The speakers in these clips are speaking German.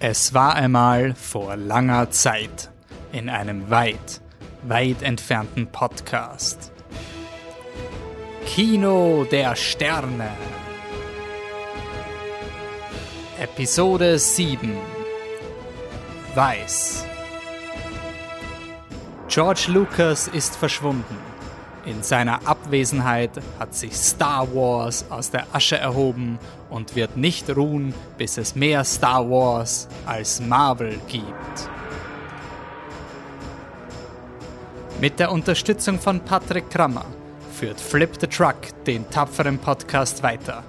Es war einmal vor langer Zeit in einem weit, weit entfernten Podcast. Kino der Sterne. Episode 7. Weiß. George Lucas ist verschwunden. In seiner Abwesenheit hat sich Star Wars aus der Asche erhoben und wird nicht ruhen, bis es mehr Star Wars als Marvel gibt. Mit der Unterstützung von Patrick Krammer führt Flip the Truck den tapferen Podcast weiter.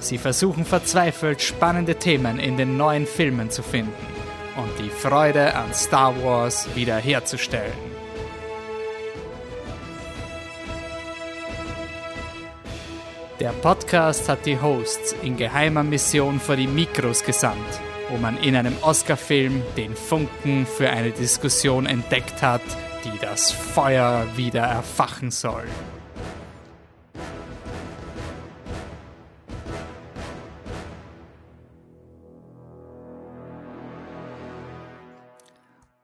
Sie versuchen verzweifelt spannende Themen in den neuen Filmen zu finden und die Freude an Star Wars wiederherzustellen. Der Podcast hat die Hosts in geheimer Mission vor die Mikros gesandt, wo man in einem Oscar-Film den Funken für eine Diskussion entdeckt hat, die das Feuer wieder erfachen soll.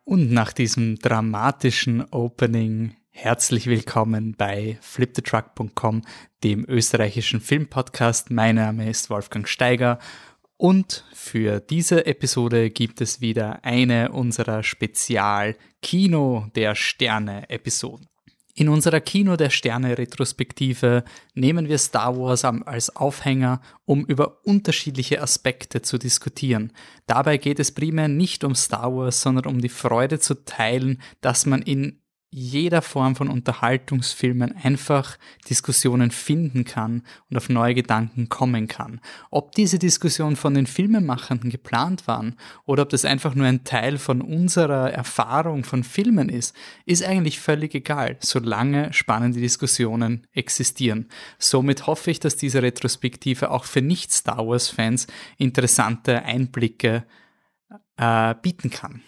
Und nach diesem dramatischen Opening Herzlich willkommen bei flipthetruck.com, dem österreichischen Filmpodcast. Mein Name ist Wolfgang Steiger und für diese Episode gibt es wieder eine unserer Spezial Kino der Sterne Episoden. In unserer Kino der Sterne Retrospektive nehmen wir Star Wars als Aufhänger, um über unterschiedliche Aspekte zu diskutieren. Dabei geht es primär nicht um Star Wars, sondern um die Freude zu teilen, dass man in jeder Form von Unterhaltungsfilmen einfach Diskussionen finden kann und auf neue Gedanken kommen kann. Ob diese Diskussion von den Filmemachern geplant waren oder ob das einfach nur ein Teil von unserer Erfahrung von Filmen ist, ist eigentlich völlig egal, solange spannende Diskussionen existieren. Somit hoffe ich, dass diese Retrospektive auch für Nicht-Star Wars-Fans interessante Einblicke äh, bieten kann.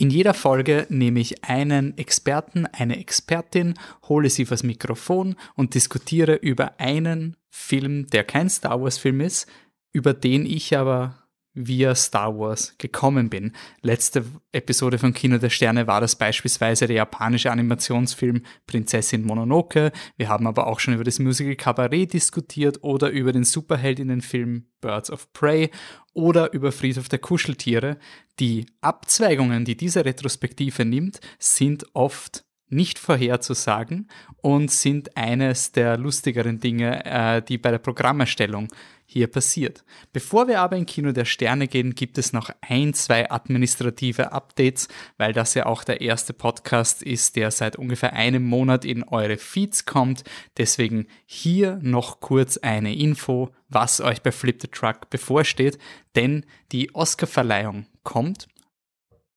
In jeder Folge nehme ich einen Experten, eine Expertin, hole sie vors Mikrofon und diskutiere über einen Film, der kein Star Wars Film ist, über den ich aber via Star Wars gekommen bin. Letzte Episode von Kino der Sterne war das beispielsweise der japanische Animationsfilm Prinzessin Mononoke. Wir haben aber auch schon über das Musical Cabaret diskutiert oder über den Superheldinnenfilm Birds of Prey oder über Friedhof der Kuscheltiere. Die Abzweigungen, die diese Retrospektive nimmt, sind oft nicht vorherzusagen und sind eines der lustigeren Dinge, äh, die bei der Programmerstellung hier passiert. Bevor wir aber in Kino der Sterne gehen, gibt es noch ein, zwei administrative Updates, weil das ja auch der erste Podcast ist, der seit ungefähr einem Monat in eure Feeds kommt. Deswegen hier noch kurz eine Info, was euch bei Flip the Truck bevorsteht, denn die Oscarverleihung kommt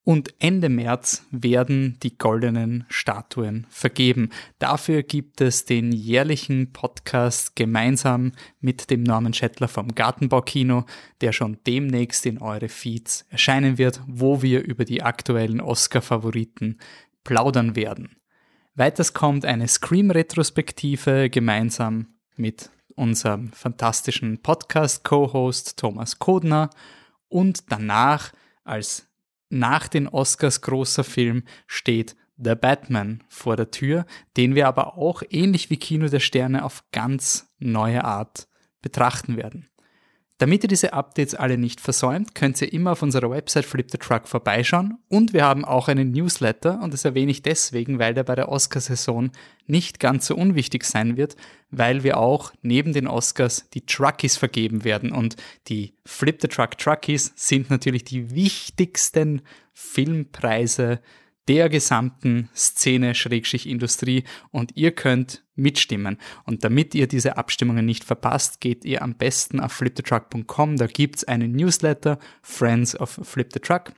und Ende März werden die goldenen Statuen vergeben. Dafür gibt es den jährlichen Podcast gemeinsam mit dem Norman Schettler vom Gartenbaukino, der schon demnächst in eure Feeds erscheinen wird, wo wir über die aktuellen Oscar-Favoriten plaudern werden. Weiters kommt eine Scream-Retrospektive gemeinsam mit unserem fantastischen Podcast-Co-Host Thomas Kodner und danach als nach den Oscars großer Film steht The Batman vor der Tür, den wir aber auch ähnlich wie Kino der Sterne auf ganz neue Art betrachten werden. Damit ihr diese Updates alle nicht versäumt, könnt ihr immer auf unserer Website Flip the Truck vorbeischauen. Und wir haben auch einen Newsletter und das erwähne ich deswegen, weil der bei der Oscarsaison nicht ganz so unwichtig sein wird, weil wir auch neben den Oscars die Truckies vergeben werden. Und die Flip the Truck Truckies sind natürlich die wichtigsten Filmpreise der gesamten Szene Schrägstrich Industrie und ihr könnt mitstimmen. Und damit ihr diese Abstimmungen nicht verpasst, geht ihr am besten auf flipthetruck.com. Da gibt's einen Newsletter, Friends of Flip the Truck.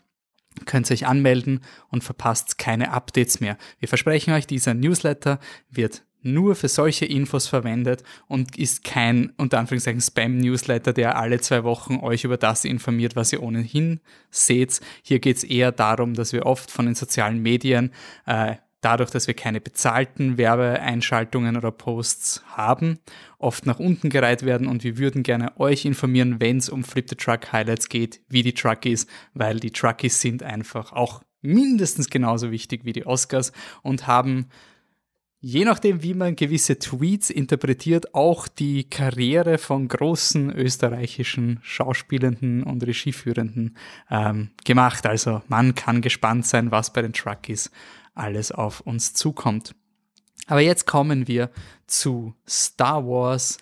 Könnt ihr euch anmelden und verpasst keine Updates mehr. Wir versprechen euch, dieser Newsletter wird nur für solche Infos verwendet und ist kein unter Anführungszeichen Spam-Newsletter, der alle zwei Wochen euch über das informiert, was ihr ohnehin seht. Hier geht es eher darum, dass wir oft von den sozialen Medien äh, dadurch, dass wir keine bezahlten Werbeeinschaltungen oder Posts haben, oft nach unten gereiht werden und wir würden gerne euch informieren, wenn es um Flip the Truck Highlights geht, wie die Truckies, weil die Truckies sind einfach auch mindestens genauso wichtig wie die Oscars und haben je nachdem, wie man gewisse Tweets interpretiert, auch die Karriere von großen österreichischen Schauspielenden und Regieführenden ähm, gemacht. Also man kann gespannt sein, was bei den Truckies alles auf uns zukommt. Aber jetzt kommen wir zu Star Wars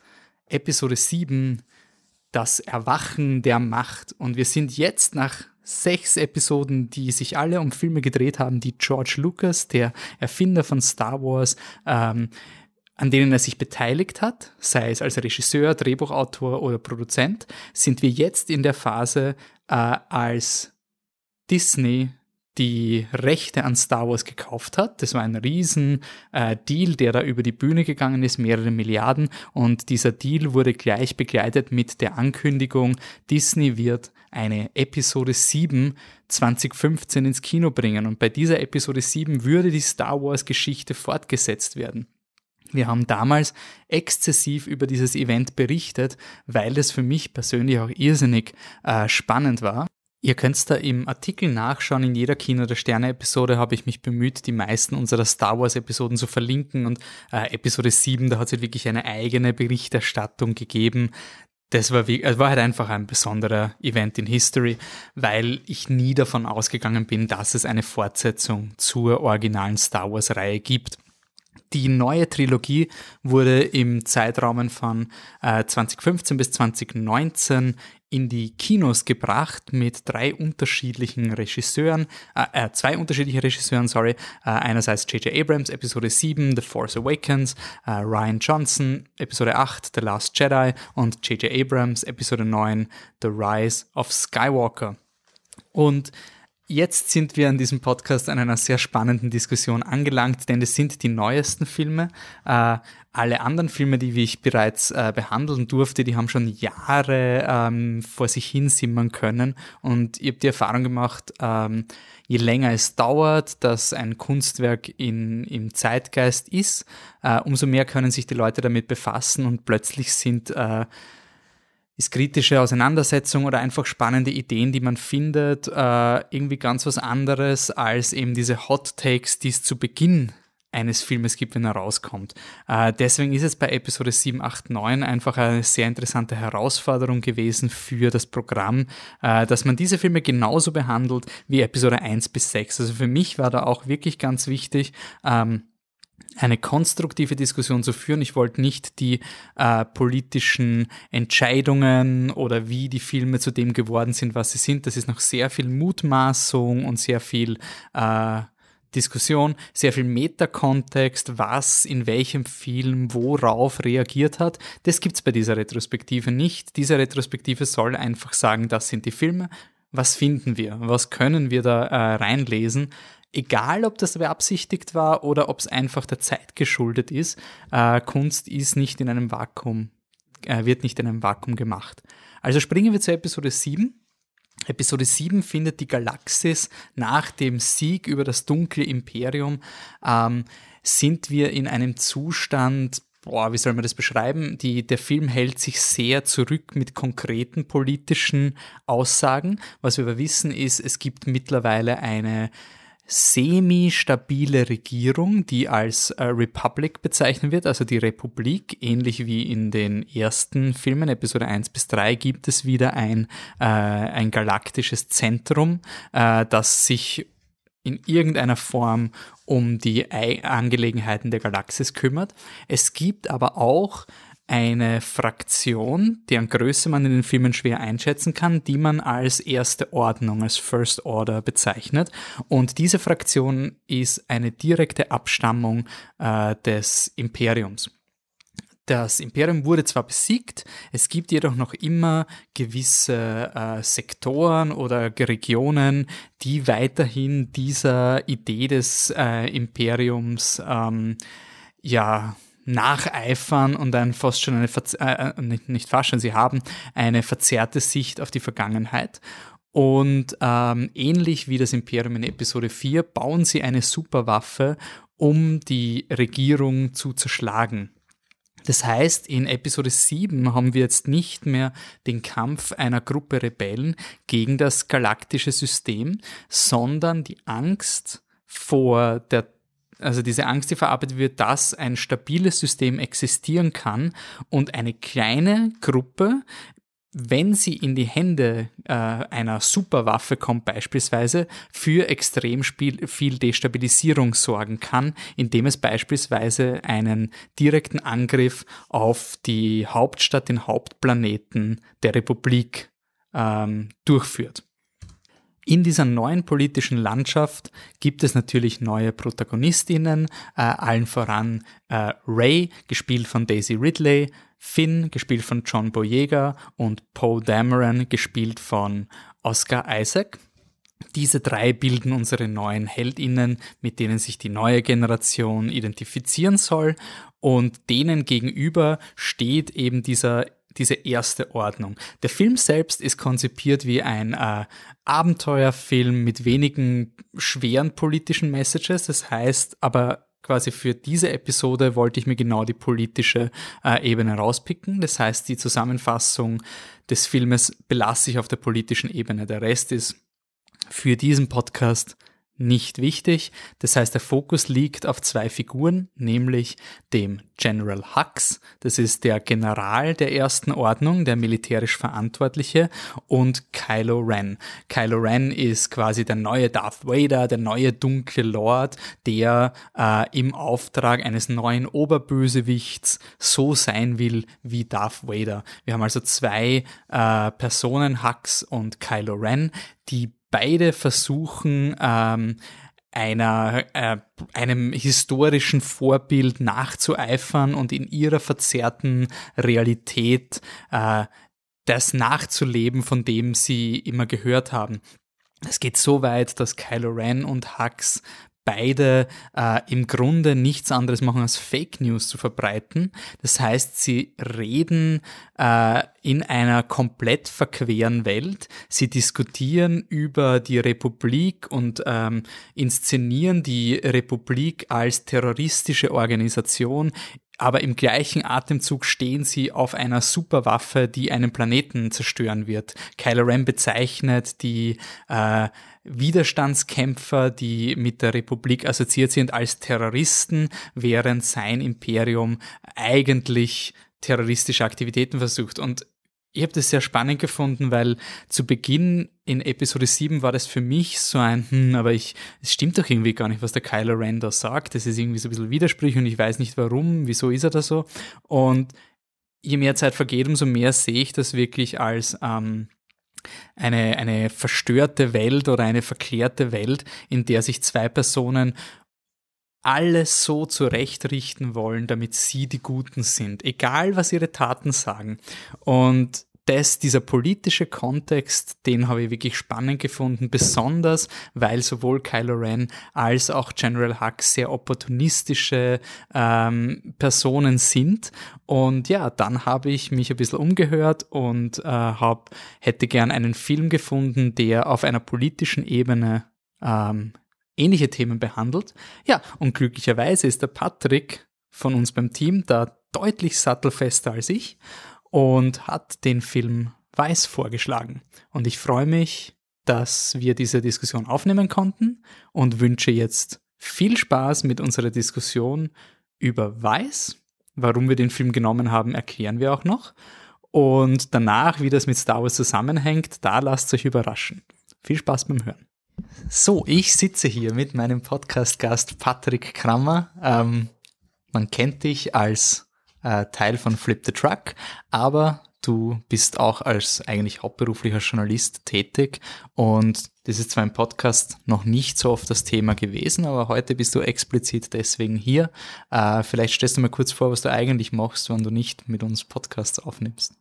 Episode 7, das Erwachen der Macht. Und wir sind jetzt nach sechs Episoden, die sich alle um Filme gedreht haben, die George Lucas, der Erfinder von Star Wars, ähm, an denen er sich beteiligt hat, sei es als Regisseur, Drehbuchautor oder Produzent, sind wir jetzt in der Phase, äh, als Disney die Rechte an Star Wars gekauft hat. Das war ein riesen äh, Deal, der da über die Bühne gegangen ist, mehrere Milliarden. Und dieser Deal wurde gleich begleitet mit der Ankündigung, Disney wird eine Episode 7 2015 ins Kino bringen. Und bei dieser Episode 7 würde die Star Wars Geschichte fortgesetzt werden. Wir haben damals exzessiv über dieses Event berichtet, weil es für mich persönlich auch irrsinnig äh, spannend war. Ihr könnt da im Artikel nachschauen. In jeder Kino der Sterne-Episode habe ich mich bemüht, die meisten unserer Star Wars-Episoden zu verlinken. Und äh, Episode 7, da hat es halt wirklich eine eigene Berichterstattung gegeben. Das war, wie, war halt einfach ein besonderer Event in History, weil ich nie davon ausgegangen bin, dass es eine Fortsetzung zur originalen Star Wars-Reihe gibt. Die neue Trilogie wurde im Zeitraum von äh, 2015 bis 2019 in die Kinos gebracht mit drei unterschiedlichen Regisseuren, äh, äh, zwei unterschiedliche Regisseuren, sorry. Äh, einerseits J.J. Abrams, Episode 7, The Force Awakens, äh, Ryan Johnson, Episode 8, The Last Jedi und J.J. Abrams, Episode 9, The Rise of Skywalker. Und Jetzt sind wir an diesem Podcast an einer sehr spannenden Diskussion angelangt, denn es sind die neuesten Filme. Äh, alle anderen Filme, die ich bereits äh, behandeln durfte, die haben schon Jahre ähm, vor sich hin simmern können. Und ich habe die Erfahrung gemacht, ähm, je länger es dauert, dass ein Kunstwerk in, im Zeitgeist ist, äh, umso mehr können sich die Leute damit befassen und plötzlich sind äh, ist kritische Auseinandersetzung oder einfach spannende Ideen, die man findet, äh, irgendwie ganz was anderes als eben diese Hot Takes, die es zu Beginn eines Filmes gibt, wenn er rauskommt. Äh, deswegen ist es bei Episode 7, 8, 9 einfach eine sehr interessante Herausforderung gewesen für das Programm, äh, dass man diese Filme genauso behandelt wie Episode 1 bis 6. Also für mich war da auch wirklich ganz wichtig, ähm, eine konstruktive Diskussion zu führen. Ich wollte nicht die äh, politischen Entscheidungen oder wie die Filme zu dem geworden sind, was sie sind. Das ist noch sehr viel Mutmaßung und sehr viel äh, Diskussion, sehr viel Metakontext, was in welchem Film worauf reagiert hat. Das gibt's bei dieser Retrospektive nicht. Diese Retrospektive soll einfach sagen, das sind die Filme. Was finden wir? Was können wir da äh, reinlesen? Egal ob das beabsichtigt war oder ob es einfach der Zeit geschuldet ist, äh, Kunst ist nicht in einem Vakuum, äh, wird nicht in einem Vakuum gemacht. Also springen wir zu Episode 7. Episode 7 findet die Galaxis nach dem Sieg über das dunkle Imperium, ähm, sind wir in einem Zustand, boah, wie soll man das beschreiben? Die, der Film hält sich sehr zurück mit konkreten politischen Aussagen. Was wir aber wissen ist, es gibt mittlerweile eine semi-stabile Regierung, die als äh, Republic bezeichnet wird, also die Republik, ähnlich wie in den ersten Filmen, Episode 1 bis 3, gibt es wieder ein, äh, ein galaktisches Zentrum, äh, das sich in irgendeiner Form um die Angelegenheiten der Galaxis kümmert. Es gibt aber auch eine Fraktion, deren Größe man in den Filmen schwer einschätzen kann, die man als erste Ordnung, als First Order bezeichnet. Und diese Fraktion ist eine direkte Abstammung äh, des Imperiums. Das Imperium wurde zwar besiegt, es gibt jedoch noch immer gewisse äh, Sektoren oder Regionen, die weiterhin dieser Idee des äh, Imperiums ähm, ja nacheifern und ein fast schon eine, äh, äh, nicht, nicht fast schon, sie haben eine verzerrte Sicht auf die Vergangenheit. Und ähm, ähnlich wie das Imperium in Episode 4 bauen sie eine Superwaffe, um die Regierung zu zerschlagen. Das heißt, in Episode 7 haben wir jetzt nicht mehr den Kampf einer Gruppe Rebellen gegen das galaktische System, sondern die Angst vor der also diese Angst, die verarbeitet wird, dass ein stabiles System existieren kann und eine kleine Gruppe wenn sie in die Hände äh, einer Superwaffe kommt beispielsweise, für extrem viel Destabilisierung sorgen kann, indem es beispielsweise einen direkten Angriff auf die Hauptstadt, den Hauptplaneten der Republik ähm, durchführt. In dieser neuen politischen Landschaft gibt es natürlich neue Protagonistinnen, äh, allen voran äh, Ray, gespielt von Daisy Ridley, Finn, gespielt von John Boyega, und Poe Dameron, gespielt von Oscar Isaac. Diese drei bilden unsere neuen Heldinnen, mit denen sich die neue Generation identifizieren soll. Und denen gegenüber steht eben dieser diese erste Ordnung. Der Film selbst ist konzipiert wie ein äh, Abenteuerfilm mit wenigen schweren politischen Messages. Das heißt aber quasi für diese Episode wollte ich mir genau die politische äh, Ebene rauspicken. Das heißt, die Zusammenfassung des Filmes belasse ich auf der politischen Ebene. Der Rest ist für diesen Podcast nicht wichtig. Das heißt, der Fokus liegt auf zwei Figuren, nämlich dem General Hux, das ist der General der ersten Ordnung, der militärisch Verantwortliche, und Kylo Ren. Kylo Ren ist quasi der neue Darth Vader, der neue dunkle Lord, der äh, im Auftrag eines neuen Oberbösewichts so sein will wie Darth Vader. Wir haben also zwei äh, Personen, Hux und Kylo Ren, die beide versuchen, ähm, einer, äh, einem historischen Vorbild nachzueifern und in ihrer verzerrten Realität äh, das nachzuleben, von dem sie immer gehört haben. Es geht so weit, dass Kylo Ren und Hux beide äh, im Grunde nichts anderes machen, als Fake News zu verbreiten. Das heißt, sie reden äh, in einer komplett verqueren Welt. Sie diskutieren über die Republik und ähm, inszenieren die Republik als terroristische Organisation, aber im gleichen Atemzug stehen sie auf einer Superwaffe, die einen Planeten zerstören wird. Kylo Ren bezeichnet die äh, Widerstandskämpfer, die mit der Republik assoziiert sind, als Terroristen, während sein Imperium eigentlich terroristische Aktivitäten versucht. Und ich habe das sehr spannend gefunden, weil zu Beginn in Episode 7 war das für mich so ein, hm, aber ich, es stimmt doch irgendwie gar nicht, was der Kylo Ren da sagt. Das ist irgendwie so ein bisschen Widersprüche und ich weiß nicht warum, wieso ist er da so. Und je mehr Zeit vergeht, umso mehr sehe ich das wirklich als ähm, eine, eine verstörte Welt oder eine verklärte Welt, in der sich zwei Personen alles so zurechtrichten wollen, damit sie die Guten sind, egal was ihre Taten sagen. Und das, dieser politische Kontext, den habe ich wirklich spannend gefunden, besonders weil sowohl Kylo Ren als auch General Hux sehr opportunistische ähm, Personen sind. Und ja, dann habe ich mich ein bisschen umgehört und äh, hab, hätte gern einen Film gefunden, der auf einer politischen Ebene ähm, ähnliche Themen behandelt. Ja, und glücklicherweise ist der Patrick von uns beim Team da deutlich sattelfester als ich und hat den Film Weiß vorgeschlagen. Und ich freue mich, dass wir diese Diskussion aufnehmen konnten und wünsche jetzt viel Spaß mit unserer Diskussion über Weiß. Warum wir den Film genommen haben, erklären wir auch noch. Und danach, wie das mit Star Wars zusammenhängt, da lasst euch überraschen. Viel Spaß beim Hören. So, ich sitze hier mit meinem Podcast-Gast Patrick Krammer. Ähm, man kennt dich als äh, Teil von Flip the Truck, aber du bist auch als eigentlich hauptberuflicher Journalist tätig und das ist zwar im Podcast noch nicht so oft das Thema gewesen, aber heute bist du explizit deswegen hier. Äh, vielleicht stellst du mal kurz vor, was du eigentlich machst, wenn du nicht mit uns Podcasts aufnimmst.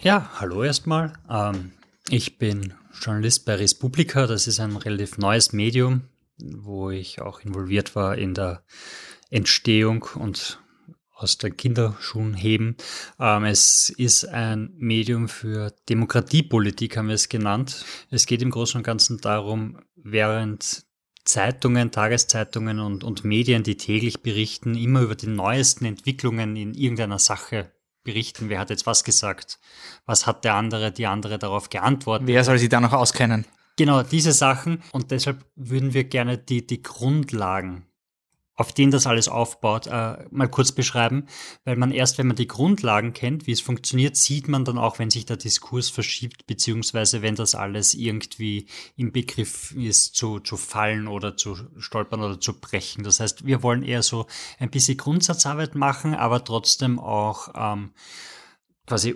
Ja, hallo erstmal. Ähm, ich bin Journalist bei Respublika. Das ist ein relativ neues Medium, wo ich auch involviert war in der Entstehung und aus den Kinderschuhen heben. Ähm, es ist ein Medium für Demokratiepolitik, haben wir es genannt. Es geht im Großen und Ganzen darum, während Zeitungen, Tageszeitungen und, und Medien, die täglich berichten, immer über die neuesten Entwicklungen in irgendeiner Sache berichten. Wer hat jetzt was gesagt? Was hat der andere, die andere darauf geantwortet? Wer soll sich da noch auskennen? Genau, diese Sachen. Und deshalb würden wir gerne die, die Grundlagen auf denen das alles aufbaut, äh, mal kurz beschreiben, weil man erst, wenn man die Grundlagen kennt, wie es funktioniert, sieht man dann auch, wenn sich der Diskurs verschiebt, beziehungsweise wenn das alles irgendwie im Begriff ist, zu, zu fallen oder zu stolpern oder zu brechen. Das heißt, wir wollen eher so ein bisschen Grundsatzarbeit machen, aber trotzdem auch ähm, quasi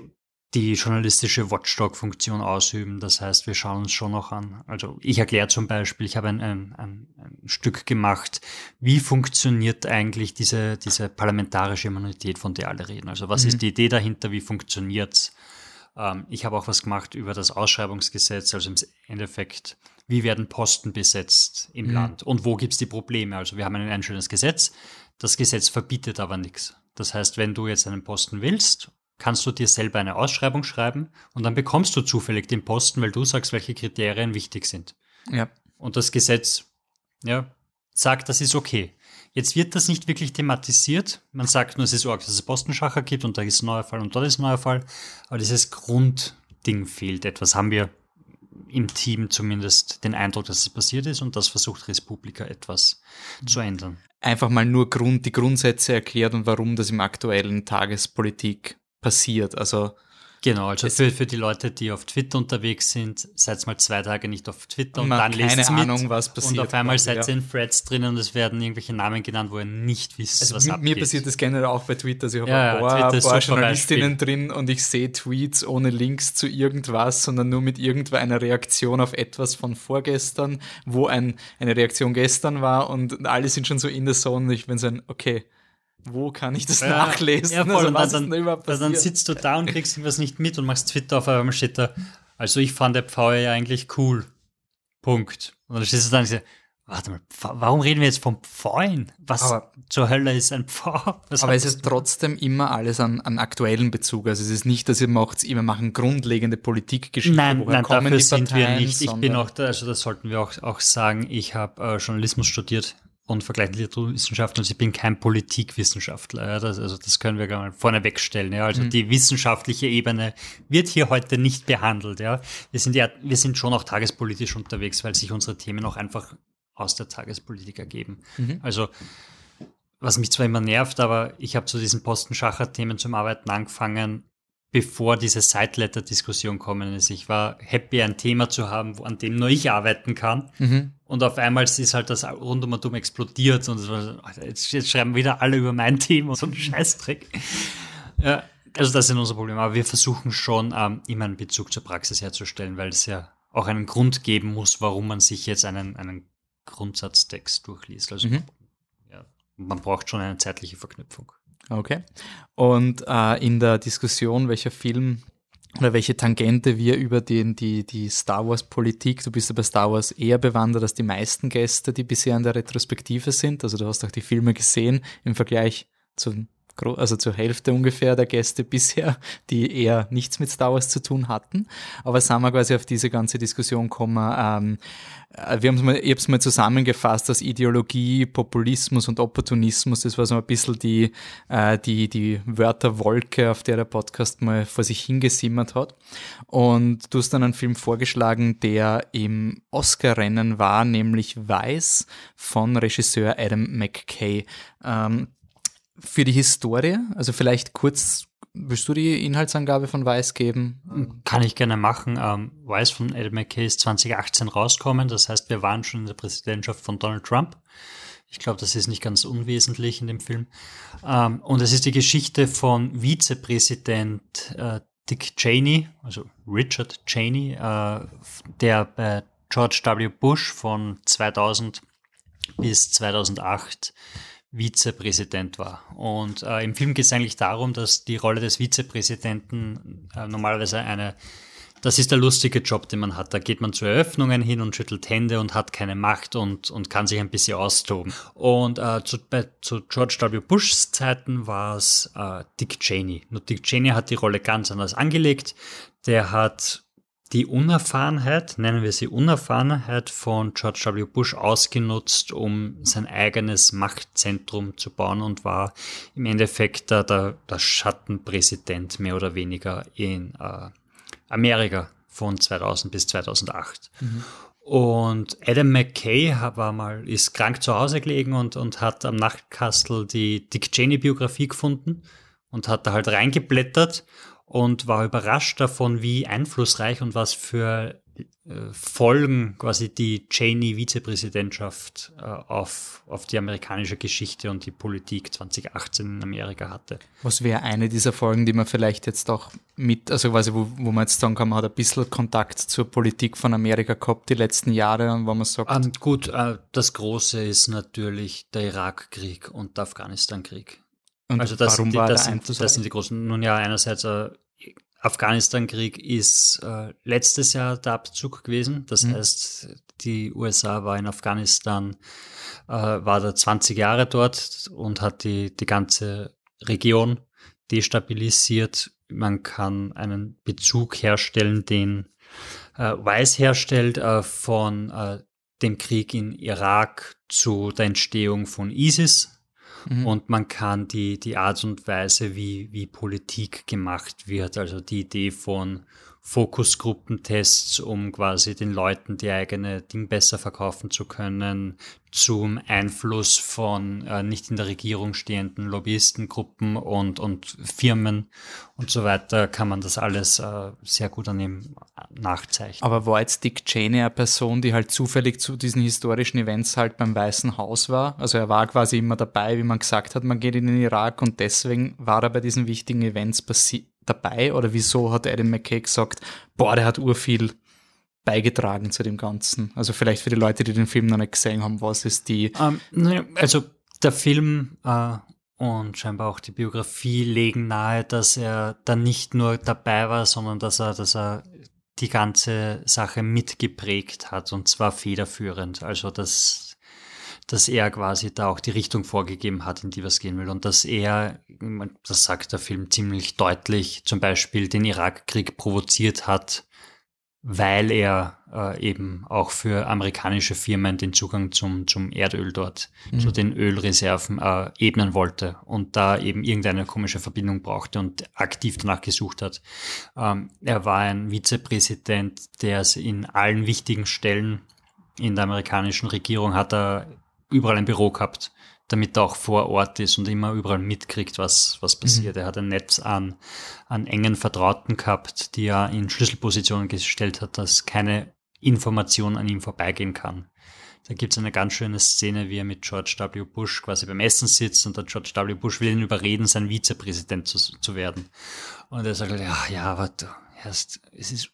die journalistische Watchdog-Funktion ausüben. Das heißt, wir schauen uns schon noch an. Also ich erkläre zum Beispiel, ich habe ein, ein, ein, Stück gemacht, wie funktioniert eigentlich diese, diese parlamentarische Immunität, von der alle reden. Also was mhm. ist die Idee dahinter, wie funktioniert's? Ähm, ich habe auch was gemacht über das Ausschreibungsgesetz, also im Endeffekt, wie werden Posten besetzt im mhm. Land und wo gibt's die Probleme? Also wir haben ein, ein schönes Gesetz, das Gesetz verbietet aber nichts. Das heißt, wenn du jetzt einen Posten willst kannst du dir selber eine Ausschreibung schreiben und dann bekommst du zufällig den Posten, weil du sagst, welche Kriterien wichtig sind. Ja. Und das Gesetz, ja, sagt, das ist okay. Jetzt wird das nicht wirklich thematisiert. Man sagt nur, es ist arg, dass es Postenschacher gibt und da ist ein neuer Fall und dort ist ein neuer Fall. Aber dieses Grundding fehlt etwas. Haben wir im Team zumindest den Eindruck, dass es passiert ist und das versucht Respublika etwas zu ändern. Einfach mal nur Grund, die Grundsätze erklärt und warum das im aktuellen Tagespolitik passiert. Also Genau, also für, für die Leute, die auf Twitter unterwegs sind, seid mal zwei Tage nicht auf Twitter und dann lest es mit. Ahnung, was passiert. Und auf einmal seid ihr in Threads drin und es werden irgendwelche Namen genannt, wo ihr nicht wisst, also was mir, abgeht. Mir passiert das generell auch bei Twitter. Also ich habe ja, ein paar, paar Journalistinnen drin und ich sehe Tweets ohne Links zu irgendwas, sondern nur mit irgendeiner Reaktion auf etwas von vorgestern, wo ein, eine Reaktion gestern war und alle sind schon so in der Zone. Und ich bin so ein, okay, wo kann ich das ja, nachlesen? Ja, voll. Also, was dann, passiert? Dann sitzt du da und kriegst irgendwas nicht mit und machst Twitter auf einmal steht da, also ich fand der Pfau ja eigentlich cool. Punkt. Und dann stehst du da und sagst, warte mal, warum reden wir jetzt vom Pfauen? Was aber, zur Hölle ist ein Pfau? Was aber es ist trotzdem immer alles an, an aktuellen Bezug. Also es ist nicht, dass ihr macht, wir machen grundlegende Politikgeschichte. Nein, nein, dafür sind wir nicht. Ich bin auch, da, also das sollten wir auch, auch sagen, ich habe äh, Journalismus studiert und vergleichende Literaturwissenschaften und ich bin kein Politikwissenschaftler. Ja, das, also das können wir gar mal vorne wegstellen. Ja. Also mhm. die wissenschaftliche Ebene wird hier heute nicht behandelt. Ja. Wir sind ja, wir sind schon auch tagespolitisch unterwegs, weil sich unsere Themen auch einfach aus der Tagespolitik ergeben. Mhm. Also was mich zwar immer nervt, aber ich habe zu diesen Postenschacher-Themen zum Arbeiten angefangen, bevor diese Sideletter-Diskussion kommen ist. Ich war happy, ein Thema zu haben, an dem nur ich arbeiten kann. Mhm. Und auf einmal ist halt das rund um und um explodiert und jetzt, jetzt, schreiben wieder alle über mein Thema, so ein Scheißdreck. ja, also das ist unser Problem. Aber wir versuchen schon, ähm, immer einen Bezug zur Praxis herzustellen, weil es ja auch einen Grund geben muss, warum man sich jetzt einen, einen Grundsatztext durchliest. Also mhm. ja, man braucht schon eine zeitliche Verknüpfung. Okay. Und äh, in der Diskussion, welcher Film oder welche Tangente wir über den, die, die Star Wars Politik, du bist ja bei Star Wars eher bewandert als die meisten Gäste, die bisher in der Retrospektive sind. Also du hast auch die Filme gesehen im Vergleich zu also zur Hälfte ungefähr der Gäste bisher, die eher nichts mit Star Wars zu tun hatten. Aber sagen wir quasi auf diese ganze Diskussion kommen, ähm, äh, wir haben mal, ich habe es mal zusammengefasst, dass Ideologie, Populismus und Opportunismus, das war so ein bisschen die, äh, die, die Wörterwolke, auf der der Podcast mal vor sich hingesimmert hat. Und du hast dann einen Film vorgeschlagen, der im Oscar-Rennen war, nämlich Weiß von Regisseur Adam McKay. Ähm, für die Historie, also vielleicht kurz, willst du die Inhaltsangabe von Weiß geben? Kann ich gerne machen. Ähm, Weiß von Adam McKay ist 2018 rauskommen, das heißt, wir waren schon in der Präsidentschaft von Donald Trump. Ich glaube, das ist nicht ganz unwesentlich in dem Film. Ähm, und es ist die Geschichte von Vizepräsident äh, Dick Cheney, also Richard Cheney, äh, der bei George W. Bush von 2000 bis 2008 Vizepräsident war. Und äh, im Film geht es eigentlich darum, dass die Rolle des Vizepräsidenten äh, normalerweise eine, das ist der lustige Job, den man hat. Da geht man zu Eröffnungen hin und schüttelt Hände und hat keine Macht und, und kann sich ein bisschen austoben. Und äh, zu, bei, zu George W. Bushs Zeiten war es äh, Dick Cheney. Nur Dick Cheney hat die Rolle ganz anders angelegt. Der hat die Unerfahrenheit, nennen wir sie Unerfahrenheit von George W. Bush ausgenutzt, um sein eigenes Machtzentrum zu bauen und war im Endeffekt der, der, der Schattenpräsident mehr oder weniger in äh, Amerika von 2000 bis 2008. Mhm. Und Adam McKay war mal, ist krank zu Hause gelegen und, und hat am Nachtkastel die Dick Cheney Biografie gefunden und hat da halt reingeblättert und war überrascht davon, wie einflussreich und was für äh, Folgen quasi die Cheney-Vizepräsidentschaft äh, auf, auf die amerikanische Geschichte und die Politik 2018 in Amerika hatte. Was wäre eine dieser Folgen, die man vielleicht jetzt auch mit, also quasi, wo, wo man jetzt sagen kann, man hat ein bisschen Kontakt zur Politik von Amerika gehabt die letzten Jahre und wo man sagt. Um, ähm, gut, uh, das Große ist natürlich der Irakkrieg und der Afghanistankrieg. Und also das, warum die, war das, sind, das sind die großen, nun ja, einerseits äh, Afghanistan-Krieg ist äh, letztes Jahr der Abzug gewesen. Das mhm. heißt, die USA war in Afghanistan, äh, war da 20 Jahre dort und hat die, die ganze Region destabilisiert. Man kann einen Bezug herstellen, den äh, Weiß herstellt äh, von äh, dem Krieg in Irak zu der Entstehung von ISIS Mhm. Und man kann die, die Art und Weise, wie, wie Politik gemacht wird, also die Idee von Fokusgruppentests, um quasi den Leuten die eigene Ding besser verkaufen zu können, zum Einfluss von äh, nicht in der Regierung stehenden Lobbyistengruppen und, und Firmen und so weiter, kann man das alles äh, sehr gut an ihm nachzeichnen. Aber war jetzt Dick Cheney eine Person, die halt zufällig zu diesen historischen Events halt beim Weißen Haus war? Also er war quasi immer dabei, wie man gesagt hat, man geht in den Irak und deswegen war er bei diesen wichtigen Events passiert dabei oder wieso hat Adam McKay gesagt, boah, der hat urviel beigetragen zu dem Ganzen? Also vielleicht für die Leute, die den Film noch nicht gesehen haben, was ist die... Um, ähm, also der Film äh, und scheinbar auch die Biografie legen nahe, dass er dann nicht nur dabei war, sondern dass er, dass er die ganze Sache mitgeprägt hat und zwar federführend. Also dass dass er quasi da auch die Richtung vorgegeben hat, in die was gehen will. Und dass er, das sagt der Film ziemlich deutlich, zum Beispiel den Irakkrieg provoziert hat, weil er äh, eben auch für amerikanische Firmen den Zugang zum, zum Erdöl dort, mhm. zu den Ölreserven äh, ebnen wollte und da eben irgendeine komische Verbindung brauchte und aktiv danach gesucht hat. Ähm, er war ein Vizepräsident, der es in allen wichtigen Stellen in der amerikanischen Regierung hat er überall ein Büro gehabt, damit er auch vor Ort ist und immer überall mitkriegt, was, was passiert. Mhm. Er hat ein Netz an, an engen Vertrauten gehabt, die er in Schlüsselpositionen gestellt hat, dass keine Information an ihm vorbeigehen kann. Da gibt es eine ganz schöne Szene, wie er mit George W. Bush quasi beim Essen sitzt und der George W. Bush will ihn überreden, sein Vizepräsident zu, zu werden. Und er sagt, ja, ja, aber du, erst, es ist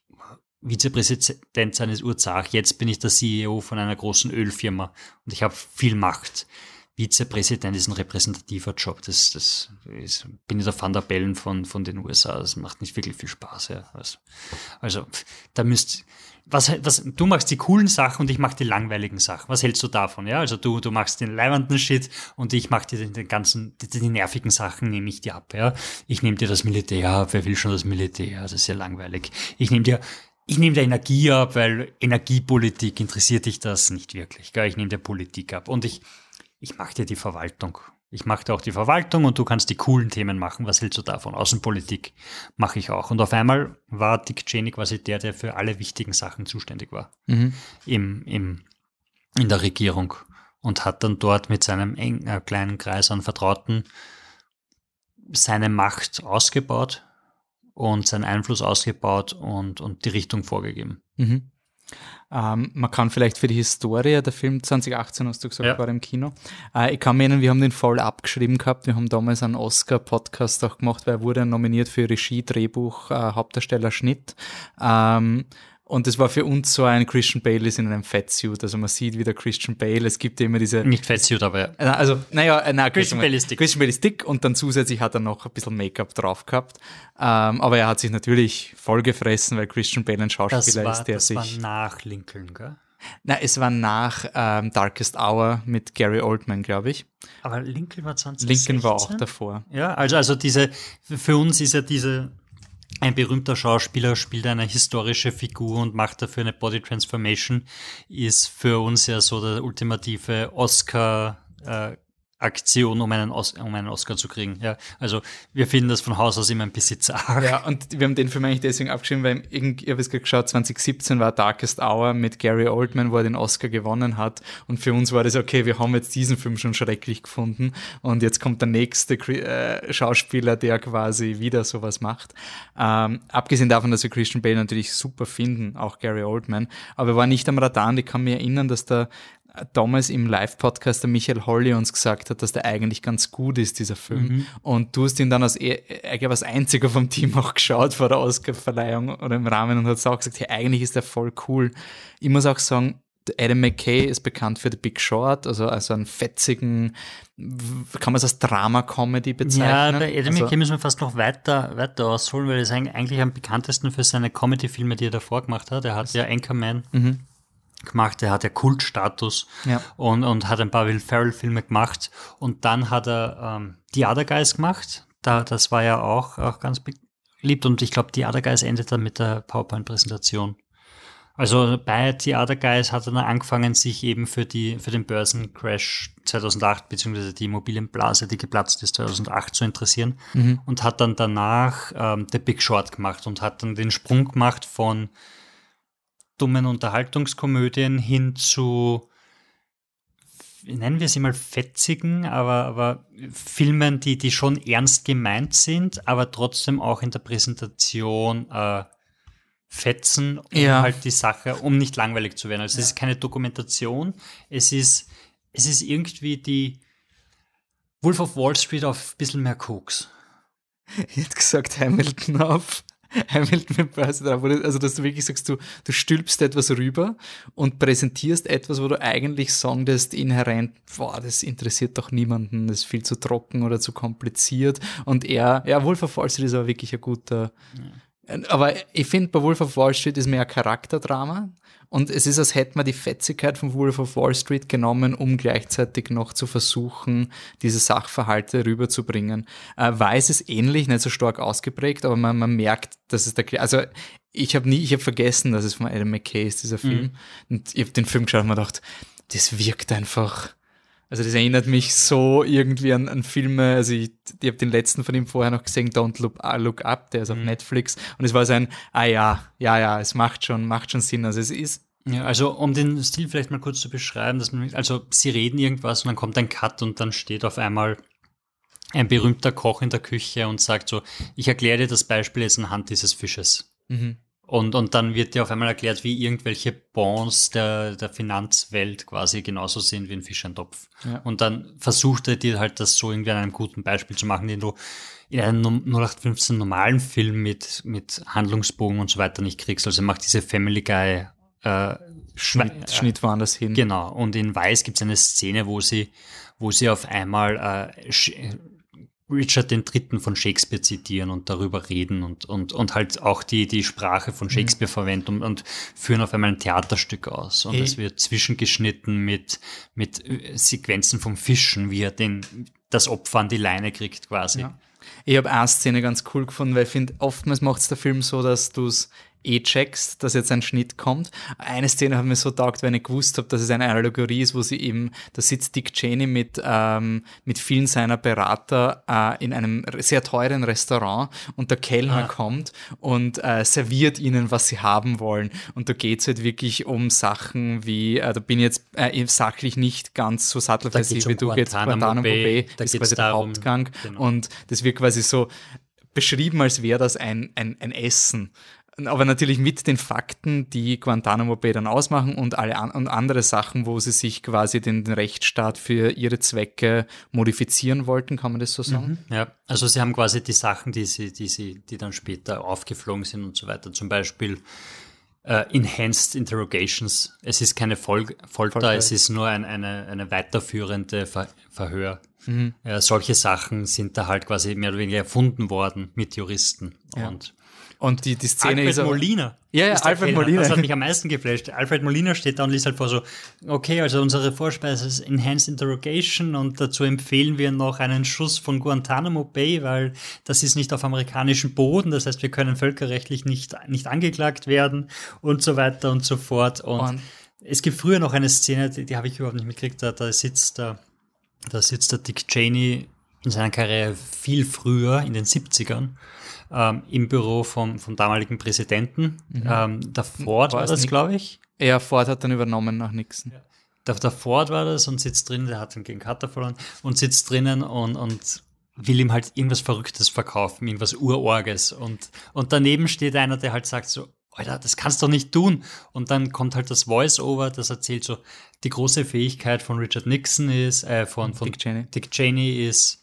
Vizepräsident seines Urzach. Jetzt bin ich der CEO von einer großen Ölfirma und ich habe viel Macht. Vizepräsident ist ein repräsentativer Job. Das, das ist, bin ich der Van der Bellen von, von den USA. Das macht nicht wirklich viel Spaß. Ja. Also, also da müsst, was, was, du machst die coolen Sachen und ich mach die langweiligen Sachen. Was hältst du davon? Ja, also du, du machst den leibenden Shit und ich mach dir den, den ganzen, die, die, nervigen Sachen nehme ich dir ab. Ja, ich nehme dir das Militär. Wer will schon das Militär? Das ist ja langweilig. Ich nehme dir ich nehme dir Energie ab, weil Energiepolitik interessiert dich das nicht wirklich. Gell? Ich nehme dir Politik ab. Und ich, ich mache dir die Verwaltung. Ich mache dir auch die Verwaltung und du kannst die coolen Themen machen. Was hältst du davon? Außenpolitik mache ich auch. Und auf einmal war Dick Cheney quasi der, der für alle wichtigen Sachen zuständig war. Mhm. Im, im, in der Regierung. Und hat dann dort mit seinem eng, äh, kleinen Kreis an Vertrauten seine Macht ausgebaut, und seinen Einfluss ausgebaut und, und die Richtung vorgegeben. Mhm. Ähm, man kann vielleicht für die Historie, der Film 2018 hast du gesagt, ja. war im Kino. Äh, ich kann mir erinnern, wir haben den voll abgeschrieben gehabt. Wir haben damals einen Oscar-Podcast auch gemacht, weil er wurde nominiert für Regie, Drehbuch, äh, Hauptdarsteller, Schnitt. Ähm, und es war für uns so ein Christian Bale ist in einem Fettsuit. Also man sieht wieder Christian Bale. Es gibt immer diese. Nicht Fettsuit, aber ja. Also, naja, äh, na, Christian Bale ist dick. Christian Bale ist dick und dann zusätzlich hat er noch ein bisschen Make-up drauf gehabt. Ähm, aber er hat sich natürlich vollgefressen, weil Christian Bale ein Schauspieler war, ist, der das sich. Das war nach Lincoln, gell? Na, es war nach ähm, Darkest Hour mit Gary Oldman, glaube ich. Aber Lincoln war 2016? Lincoln war auch davor. Ja, also, also diese, für uns ist ja diese ein berühmter Schauspieler spielt eine historische Figur und macht dafür eine Body Transformation, ist für uns ja so der ultimative Oscar äh, Aktion, um einen, Os um einen Oscar zu kriegen. Ja, also wir finden das von Haus aus immer ein zart. Ja, und wir haben den Film eigentlich deswegen abgeschrieben, weil irgend, ich habe es geschaut, 2017 war Darkest Hour mit Gary Oldman, wo er den Oscar gewonnen hat. Und für uns war das okay, wir haben jetzt diesen Film schon schrecklich gefunden. Und jetzt kommt der nächste äh, Schauspieler, der quasi wieder sowas macht. Ähm, abgesehen davon, dass wir Christian Bale natürlich super finden, auch Gary Oldman. Aber er war nicht am Radar und ich kann mich erinnern, dass der damals im Live-Podcast der Michael Holly uns gesagt hat, dass der eigentlich ganz gut ist, dieser Film. Mhm. Und du hast ihn dann als, ich glaube, als einziger vom Team auch geschaut vor der Oscar-Verleihung oder im Rahmen und hat auch gesagt, hey, eigentlich ist der voll cool. Ich muss auch sagen, Adam McKay ist bekannt für The Big Short, also, also einen fetzigen, kann man es als Drama-Comedy bezeichnen? Ja, bei Adam also, McKay müssen wir fast noch weiter, weiter ausholen, weil er ist eigentlich am bekanntesten für seine Comedy-Filme, die er davor gemacht hat. Er hat ja Anchorman mhm gemacht, er hat ja Kultstatus ja. Und, und hat ein paar Will Ferrell-Filme gemacht und dann hat er ähm, The Other Guys gemacht. Da, das war ja auch, auch ganz beliebt und ich glaube, The Other Guys endet dann mit der PowerPoint-Präsentation. Also bei The Other Guys hat er dann angefangen, sich eben für, die, für den Börsencrash 2008 beziehungsweise die Immobilienblase, die geplatzt ist 2008 zu interessieren mhm. und hat dann danach ähm, The Big Short gemacht und hat dann den Sprung gemacht von dummen Unterhaltungskomödien hin zu, nennen wir sie mal fetzigen, aber, aber Filmen, die, die schon ernst gemeint sind, aber trotzdem auch in der Präsentation äh, fetzen, um ja. halt die Sache, um nicht langweilig zu werden. Also ja. es ist keine Dokumentation, es ist, es ist irgendwie die Wolf of Wall Street auf ein bisschen mehr Koks. Ich hätte gesagt Hamilton auf Hamilton mit Börse drauf, also dass du wirklich sagst, du, du stülpst etwas rüber und präsentierst etwas, wo du eigentlich sagst, inhärent, boah, das interessiert doch niemanden, das ist viel zu trocken oder zu kompliziert. Und er, ja, Wolf of Wall Street ist aber wirklich ein guter, ja. aber ich finde, bei Wolf of Wall Street ist mehr ein Charakterdrama, und es ist, als hätte man die Fetzigkeit von Wolf of Wall Street genommen, um gleichzeitig noch zu versuchen, diese Sachverhalte rüberzubringen. Äh, Weiß ist ähnlich, nicht so stark ausgeprägt, aber man, man merkt, dass es der, also ich habe nie, ich habe vergessen, dass es von Adam McKay ist, dieser Film. Mhm. Und ich habe den Film geschaut und mir gedacht, das wirkt einfach, also das erinnert mich so irgendwie an, an Filme, also ich, ich habe den letzten von ihm vorher noch gesehen, Don't Look, uh, Look Up, der ist auf mhm. Netflix und es war so ein, ah ja, ja, ja, es macht schon, macht schon Sinn. Also es ist ja, also um den Stil vielleicht mal kurz zu beschreiben, dass man, also sie reden irgendwas und dann kommt ein Cut und dann steht auf einmal ein berühmter Koch in der Küche und sagt so, ich erkläre dir das Beispiel jetzt anhand dieses Fisches. Mhm. Und, und dann wird dir auf einmal erklärt, wie irgendwelche Bonds der, der Finanzwelt quasi genauso sind wie ein Fischeintopf. Ja. Und dann versucht er dir halt das so irgendwie an einem guten Beispiel zu machen, den du in einem 0815 normalen Film mit, mit Handlungsbogen und so weiter nicht kriegst. Also er macht diese Family Guy äh, Schnitt, Schnitt woanders hin. Genau. Und in Weiß gibt es eine Szene, wo sie, wo sie auf einmal äh, Richard III. von Shakespeare zitieren und darüber reden und, und, und halt auch die, die Sprache von Shakespeare mhm. verwenden und, und, führen auf einmal ein Theaterstück aus. Und es wird zwischengeschnitten mit, mit äh, Sequenzen vom Fischen, wie er den, das Opfer an die Leine kriegt quasi. Ja. Ich habe eine Szene ganz cool gefunden, weil ich finde, oftmals macht es der Film so, dass du es eh checkst, dass jetzt ein Schnitt kommt. Eine Szene hat mir so taugt, wenn ich gewusst habe, dass es eine Analogie ist, wo sie eben, da sitzt Dick Cheney mit, ähm, mit vielen seiner Berater äh, in einem sehr teuren Restaurant und der Kellner ah. kommt und äh, serviert ihnen, was sie haben wollen. Und da geht es halt wirklich um Sachen wie, äh, da bin ich jetzt äh, sachlich nicht ganz so sattelfest wie du jetzt Guantanamo Bay, da ist quasi der Hauptgang. Genau. Und das wird quasi so beschrieben, als wäre das ein, ein, ein Essen aber natürlich mit den Fakten, die Guantanamo Bay dann ausmachen und alle an, und andere Sachen, wo sie sich quasi den, den, Rechtsstaat für ihre Zwecke modifizieren wollten, kann man das so sagen? Mhm, ja, also sie haben quasi die Sachen, die sie, die sie, die dann später aufgeflogen sind und so weiter. Zum Beispiel äh, Enhanced Interrogations. Es ist keine Fol Folter, Folter, es ist nur ein, eine, eine weiterführende Ver Verhör. Mhm. Ja, solche Sachen sind da halt quasi mehr oder weniger erfunden worden mit Juristen. Ja. Und Und die, die Szene Alfred ist. auch- Molina. Ja, ja, Alfred. Molina. Das hat mich am meisten geflasht. Alfred Molina steht da und liest halt vor so, okay, also unsere Vorspeise ist Enhanced Interrogation und dazu empfehlen wir noch einen Schuss von Guantanamo Bay, weil das ist nicht auf amerikanischem Boden, das heißt, wir können völkerrechtlich nicht, nicht angeklagt werden und so weiter und so fort. Und, Und- es gibt früher noch eine Szene, die, die habe ich überhaupt nicht mitgekriegt, da, da sitzt der, da sitzt der Dick Cheney in seiner Karriere viel früher, in den 70ern, ähm, im Büro vom, vom damaligen Präsidenten. Ähm, der Ford War war das, glaube ich. Ja, Ford hat dann übernommen nach Nixon. Der, der Ford war das und sitzt drin, der hat ihn gegen Carter verloren und sitzt drinnen und, und will ihm halt irgendwas Verrücktes verkaufen, irgendwas Urorges. Und, und daneben steht einer, der halt sagt so, Alter, das kannst du doch nicht tun. Und dann kommt halt das Voice-Over, das erzählt so, die große Fähigkeit von Richard Nixon ist, äh, von, von Dick Cheney. Dick Cheney ist,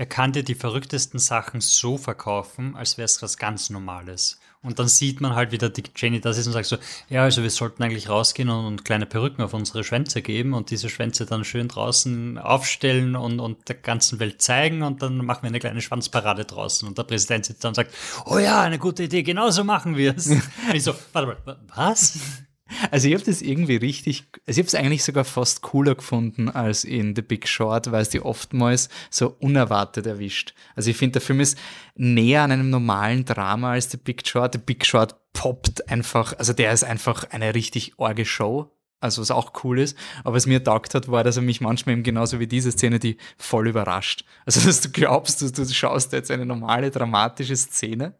er kann dir die verrücktesten Sachen so verkaufen, als wäre es was ganz Normales. Und dann sieht man halt, wie der Dick Cheney das ist und sagt so, ja, also wir sollten eigentlich rausgehen und, und kleine Perücken auf unsere Schwänze geben und diese Schwänze dann schön draußen aufstellen und, und der ganzen Welt zeigen und dann machen wir eine kleine Schwanzparade draußen. Und der Präsident sitzt da und sagt, oh ja, eine gute Idee, genau so machen wir es. ich so, warte mal, wa- was? Also ich habe das irgendwie richtig, also ich habe es eigentlich sogar fast cooler gefunden als in The Big Short, weil es die oftmals so unerwartet erwischt. Also ich finde, der Film ist näher an einem normalen Drama als The Big Short. The Big Short poppt einfach, also der ist einfach eine richtig orge Show. Also was auch cool ist, aber was mir taugt hat, war, dass er mich manchmal eben genauso wie diese Szene, die voll überrascht. Also dass du glaubst, du, du schaust jetzt eine normale dramatische Szene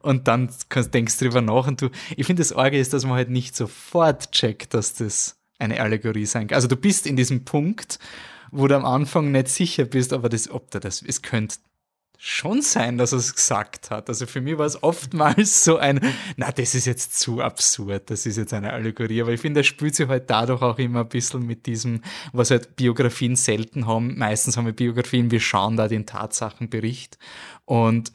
und dann denkst drüber nach und du, ich finde das Orge ist, dass man halt nicht sofort checkt, dass das eine Allegorie sein kann. Also du bist in diesem Punkt, wo du am Anfang nicht sicher bist, aber das, ob da das, es könnte schon sein, dass er es gesagt hat. Also für mich war es oftmals so ein, na, das ist jetzt zu absurd, das ist jetzt eine Allegorie. Aber ich finde, er spielt sich halt dadurch auch immer ein bisschen mit diesem, was halt Biografien selten haben. Meistens haben wir Biografien, wir schauen da den Tatsachenbericht. Und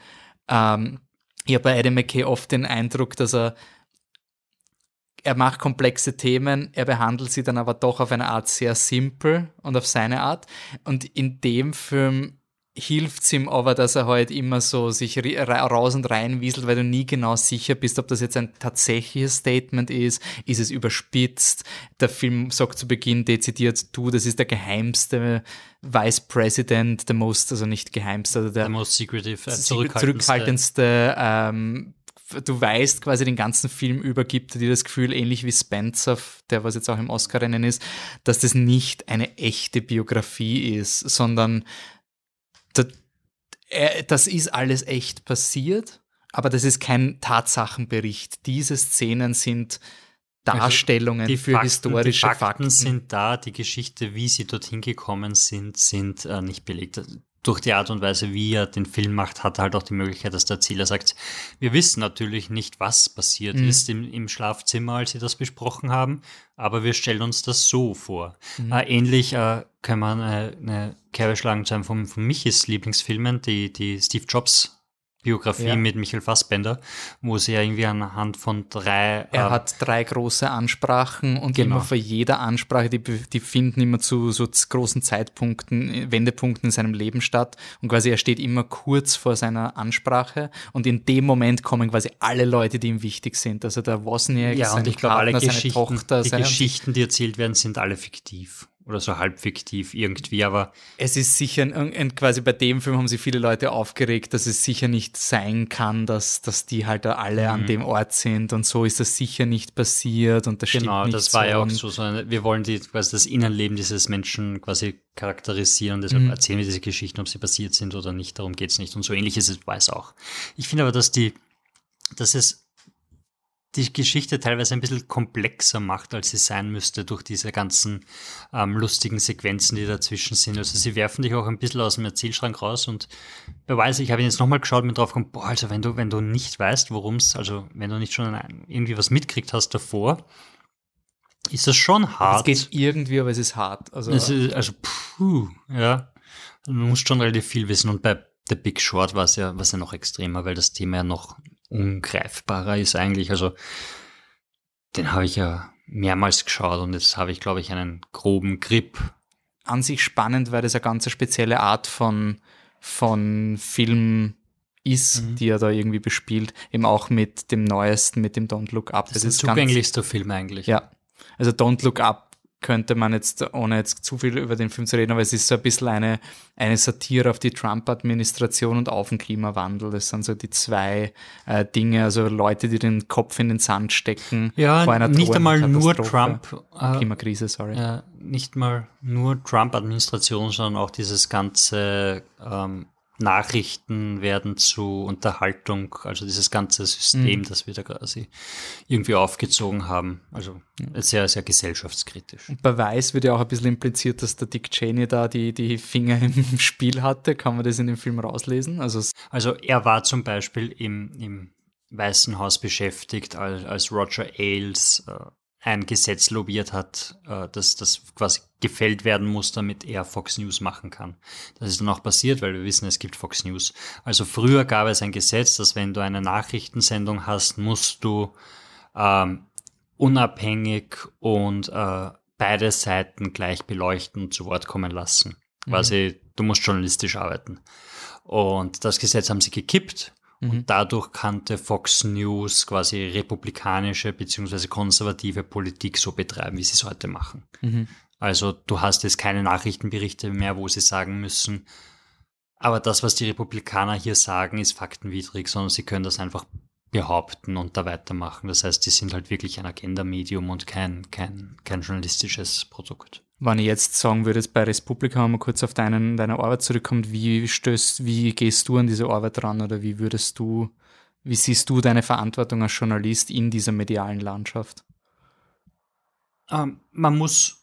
ähm, ich habe bei Adam McKay oft den Eindruck, dass er er macht komplexe Themen, er behandelt sie dann aber doch auf eine Art sehr simpel und auf seine Art. Und in dem Film hilft es ihm aber, dass er halt immer so sich raus und rein wieselt, weil du nie genau sicher bist, ob das jetzt ein tatsächliches Statement ist, ist es überspitzt. Der Film sagt zu Beginn dezidiert, du, das ist der geheimste Vice President, der most, also nicht geheimste, also der, Der most secretive, äh, zurückhaltendste, zurückhaltendste. ähm, du weißt quasi den ganzen Film über, gibt dir das Gefühl, ähnlich wie Spencer, der was jetzt auch im Oscar-Rennen ist, dass das nicht eine echte Biografie ist, sondern äh, das ist alles echt passiert, aber das ist kein Tatsachenbericht. Diese Szenen sind Darstellungen die für Fakten, historische die Fakten, Fakten. sind da, die Geschichte, wie sie dorthin gekommen sind, sind äh, nicht belegt. Durch die Art und Weise, wie er den Film macht, hat er halt auch die Möglichkeit, dass der Erzähler sagt, wir wissen natürlich nicht, was passiert Mhm. ist im, im Schlafzimmer, als sie das besprochen haben, aber wir stellen uns das so vor. Mhm. Äh, ähnlich äh, kann man äh, eine Kerbe schlagen zu einem von, von Michis Lieblingsfilmen, die, die Steve Jobs Biografie Ja. mit Michael Fassbender, wo sie ja irgendwie anhand von drei Er äh, hat drei große Ansprachen und Genau. immer vor jeder Ansprache, die, die finden immer zu so großen Zeitpunkten, Wendepunkten in seinem Leben statt. Und quasi er steht immer kurz vor seiner Ansprache und in dem Moment kommen quasi alle Leute, die ihm wichtig sind. Also der Wozniak, Ja, und ich glaube, alle Geschichten, seine Tochter, die seine, Geschichten, die erzählt werden, sind alle fiktiv. Oder so halb fiktiv irgendwie, aber Es ist sicher, ein- quasi bei dem Film haben sich viele Leute aufgeregt, dass es sicher nicht sein kann, dass, dass die halt alle Mhm. an dem Ort sind und so ist das sicher nicht passiert und das genau, stimmt das war so ja auch und- so, so eine, wir wollen die, quasi das Innenleben dieses Menschen quasi charakterisieren und deshalb Mhm. erzählen wir diese Geschichten, ob sie passiert sind oder nicht, darum geht's nicht. Und so ähnlich ist es weiß auch. Ich finde aber, dass die, dass es die Geschichte teilweise ein bisschen komplexer macht, als sie sein müsste durch diese ganzen ähm, lustigen Sequenzen, die dazwischen sind. Also sie werfen dich auch ein bisschen aus dem Erzählschrank raus und wer weiß, ich habe ihn jetzt nochmal geschaut und mir drauf gekommen, boah, also wenn du, wenn du nicht weißt, worum es, also wenn du nicht schon irgendwie was mitkriegt hast davor, ist das schon Es hart. geht irgendwie, aber es ist hart. Also, Es ist, also, puh, ja. Du musst schon relativ viel wissen. Und bei The Big Short war es ja, war es ja noch extremer, weil das Thema ja noch ungreifbarer ist eigentlich. Also, den habe ich ja mehrmals geschaut und jetzt habe ich, glaube ich, einen groben Grip. an sich spannend, weil das eine ganz spezielle Art von, von Film ist, mhm. die er da irgendwie bespielt, eben auch mit dem neuesten, mit dem Don't Look Up. Das, das ist der zugänglichste Film eigentlich. Ja. Also Don't Look Up könnte man jetzt, ohne jetzt zu viel über den Film zu reden, aber es ist so ein bisschen eine, eine Satire auf die Trump-Administration und auf den Klimawandel. Das sind so die zwei äh, Dinge, also Leute, die den Kopf in den Sand stecken. Ja, vor einer nicht einmal nur Trump. Äh, Klimakrise, sorry. Äh, nicht mal nur Trump-Administration, sondern auch dieses ganze ähm, Nachrichten werden zu Unterhaltung, also dieses ganze System, mhm. das wir da quasi irgendwie aufgezogen haben. Also sehr, sehr gesellschaftskritisch. Und bei Weiß wird ja auch ein bisschen impliziert, dass der Dick Cheney da die, die Finger im Spiel hatte. Kann man das in dem Film rauslesen? Also, also er war zum Beispiel im, im Weißen Haus beschäftigt, als, als Roger Ailes äh, ein Gesetz lobbyiert hat, äh, dass das quasi gefällt werden muss, damit er Fox News machen kann. Das ist dann auch passiert, weil wir wissen, es gibt Fox News. Also früher gab es ein Gesetz, dass wenn du eine Nachrichtensendung hast, musst du ähm, unabhängig und äh, beide Seiten gleich beleuchten und zu Wort kommen lassen. Mhm. Quasi, du musst journalistisch arbeiten. Und das Gesetz haben sie gekippt und mhm. dadurch kannte Fox News quasi republikanische beziehungsweise konservative Politik so betreiben, wie sie es heute machen. Mhm. Also du hast jetzt keine Nachrichtenberichte mehr, wo sie sagen müssen, aber das, was die Republikaner hier sagen, ist faktenwidrig, sondern sie können das einfach behaupten und da weitermachen. Das heißt, die sind halt wirklich ein Agenda-Medium und kein, kein, kein journalistisches Produkt. Wenn ich jetzt sagen würde, bei Respublika, man kurz auf deinen, deine Arbeit zurückkommt, wie stößt, wie gehst du an diese Arbeit ran oder wie würdest du, wie siehst du deine Verantwortung als Journalist in dieser medialen Landschaft? Ähm, man muss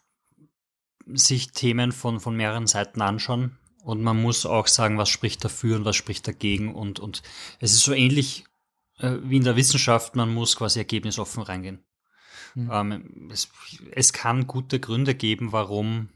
sich Themen von, von mehreren Seiten anschauen und man muss auch sagen, was spricht dafür und was spricht dagegen und, und es ist so ähnlich äh, wie in der Wissenschaft, man muss quasi ergebnisoffen reingehen. Mhm. Ähm, es, es kann gute Gründe geben, warum,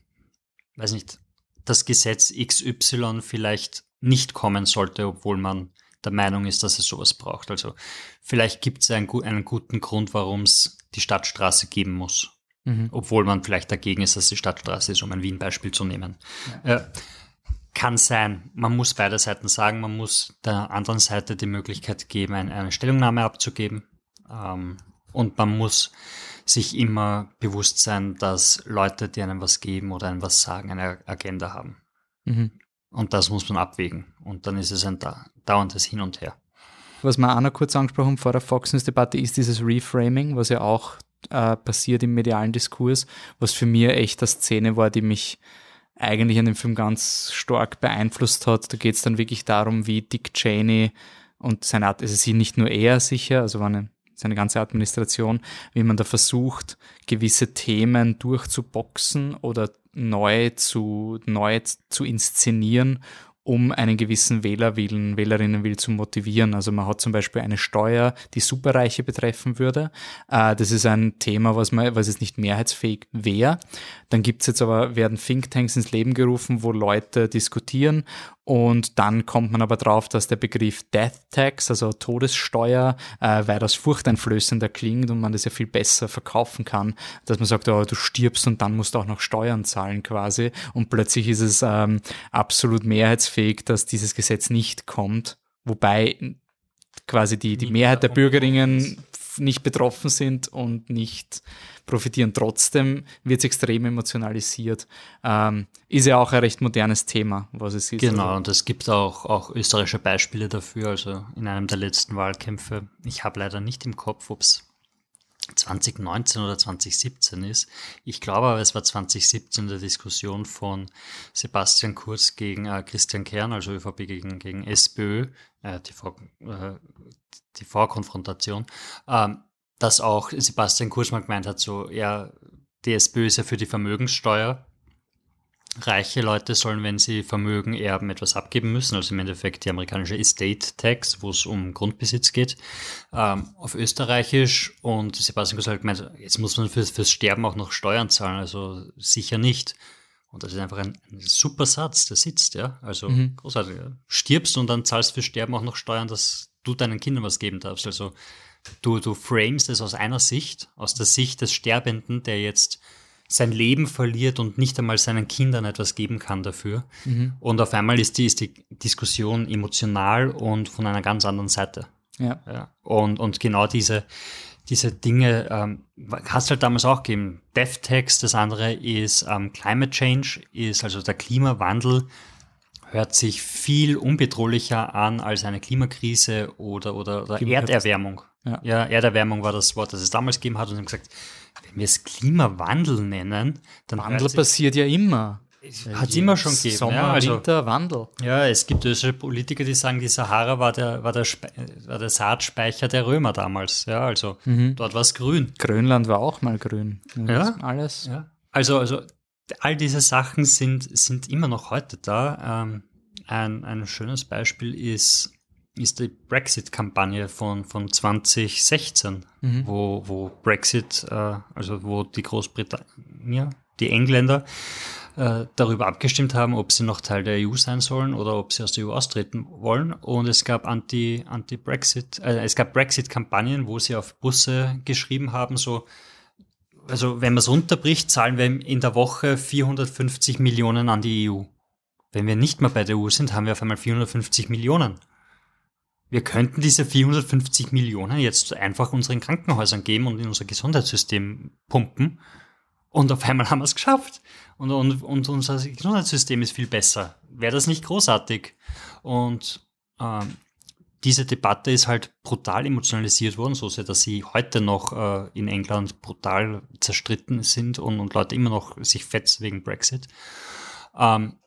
weiß nicht, das Gesetz XY vielleicht nicht kommen sollte, obwohl man der Meinung ist, dass es sowas braucht. Also vielleicht gibt es einen, einen, guten Grund, warum es die Stadtstraße geben muss. Mhm. Obwohl man vielleicht dagegen ist, dass die Stadtstraße ist, um ein Wien-Beispiel zu nehmen. Ja. Äh, kann sein. Man muss beide Seiten sagen, man muss der anderen Seite die Möglichkeit geben, eine, eine Stellungnahme abzugeben. Ähm, und man muss sich immer bewusst sein, dass Leute, die einem was geben oder einem was sagen, eine Agenda haben. Mhm. Und das muss man abwägen. Und dann ist es ein dauerndes Hin und Her. Was wir auch noch kurz angesprochen haben vor der Fox News-Debatte ist dieses Reframing, was ja auch äh, passiert im medialen Diskurs, was für mich echt eine Szene war, die mich eigentlich an dem Film ganz stark beeinflusst hat. Da geht es dann wirklich darum, wie Dick Cheney und seine Art, also sie nicht nur er sicher, also eine, seine ganze Administration, wie man da versucht, gewisse Themen durchzuboxen oder neu zu, neu zu inszenieren um einen gewissen Wählerwillen, Wählerinnenwillen zu motivieren. Also man hat zum Beispiel eine Steuer, die Superreiche betreffen würde. Äh, das ist ein Thema, was man, was jetzt nicht mehrheitsfähig wäre. Dann gibt's jetzt aber, werden Thinktanks ins Leben gerufen, wo Leute diskutieren und dann kommt man aber drauf, dass der Begriff Death Tax, also Todessteuer, äh, weitaus furchteinflößender klingt und man das ja viel besser verkaufen kann, dass man sagt, oh, du stirbst und dann musst du auch noch Steuern zahlen quasi. Und plötzlich ist es ähm, absolut mehrheitsfähig, dass dieses Gesetz nicht kommt. Wobei quasi die, die Mehrheit der Bürgerinnen nicht betroffen sind und nicht profitieren. Trotzdem wird es extrem emotionalisiert. Ähm, ist ja auch ein recht modernes Thema, was es ist. Genau, und es gibt auch, auch österreichische Beispiele dafür. Also in einem der letzten Wahlkämpfe, ich habe leider nicht im Kopf, ob es 2019 oder 2017 ist. Ich glaube aber, es war 2017 der Diskussion von Sebastian Kurz gegen äh, Christian Kern, also ÖVP gegen, gegen SPÖ, äh, TV, äh, TV-Konfrontation, ähm, dass auch Sebastian Kurz mal gemeint hat, so, ja, die SPÖ ist ja für die Vermögenssteuer reiche Leute sollen, wenn sie Vermögen erben, etwas abgeben müssen, also im Endeffekt die amerikanische Estate Tax, wo es um Grundbesitz geht, ähm, auf Österreichisch. Und Sebastian Kurz hat gemeint, jetzt muss man fürs, fürs Sterben auch noch Steuern zahlen, also sicher nicht. Und das ist einfach ein, ein super Satz, der sitzt, ja. Also mhm. großartig. Ja. Stirbst und dann zahlst fürs Sterben auch noch Steuern, dass du deinen Kindern was geben darfst. Also du, du framest es aus einer Sicht, aus der Sicht des Sterbenden, der jetzt sein Leben verliert und nicht einmal seinen Kindern etwas geben kann dafür. Mhm. Und auf einmal ist die, ist die Diskussion emotional und von einer ganz anderen Seite. Ja. ja. Und, und genau diese, diese Dinge ähm, hast halt damals auch gegeben. DevText, das andere ist ähm, Climate Change, ist also der Klimawandel hört sich viel unbedrohlicher an als eine Klimakrise oder, oder, oder Erderwärmung. Ja. ja, Erderwärmung war das Wort, das es damals gegeben hat und sie haben gesagt, wenn wir es Klimawandel nennen, dann. Wandel passiert ja immer. Hat es immer schon gegeben. Sommer, ja, also, Winter, Wandel. Ja, es gibt österreichische Politiker, die sagen, die Sahara war der, war der, war der Saatspeicher der Römer damals. Ja, also mhm. dort war es grün. Grönland war auch mal grün. Ja, alles. Ja. Also, also all diese Sachen sind, sind immer noch heute da. Ähm, ein, ein schönes Beispiel ist ist die Brexit-Kampagne von, von 2016, mhm. wo, wo Brexit, äh, also wo die Großbritannien, die Engländer äh, darüber abgestimmt haben, ob sie noch Teil der EU sein sollen oder ob sie aus der EU austreten wollen. Und es gab Anti, Anti-Brexit, äh, es gab Brexit-Kampagnen, wo sie auf Busse geschrieben haben, so, also wenn man es runterbricht, zahlen wir in der Woche 450 Millionen an die EU. Wenn wir nicht mehr bei der EU sind, haben wir auf einmal 450 Millionen wir könnten diese 450 Millionen jetzt einfach unseren Krankenhäusern geben und in unser Gesundheitssystem pumpen. Und auf einmal haben wir es geschafft. Und, und, und unser Gesundheitssystem ist viel besser. Wäre das nicht großartig? Und ähm, diese Debatte ist halt brutal emotionalisiert worden, so sehr, dass sie heute noch äh, in England brutal zerstritten sind und, und Leute immer noch sich fetzen wegen Brexit. Ähm,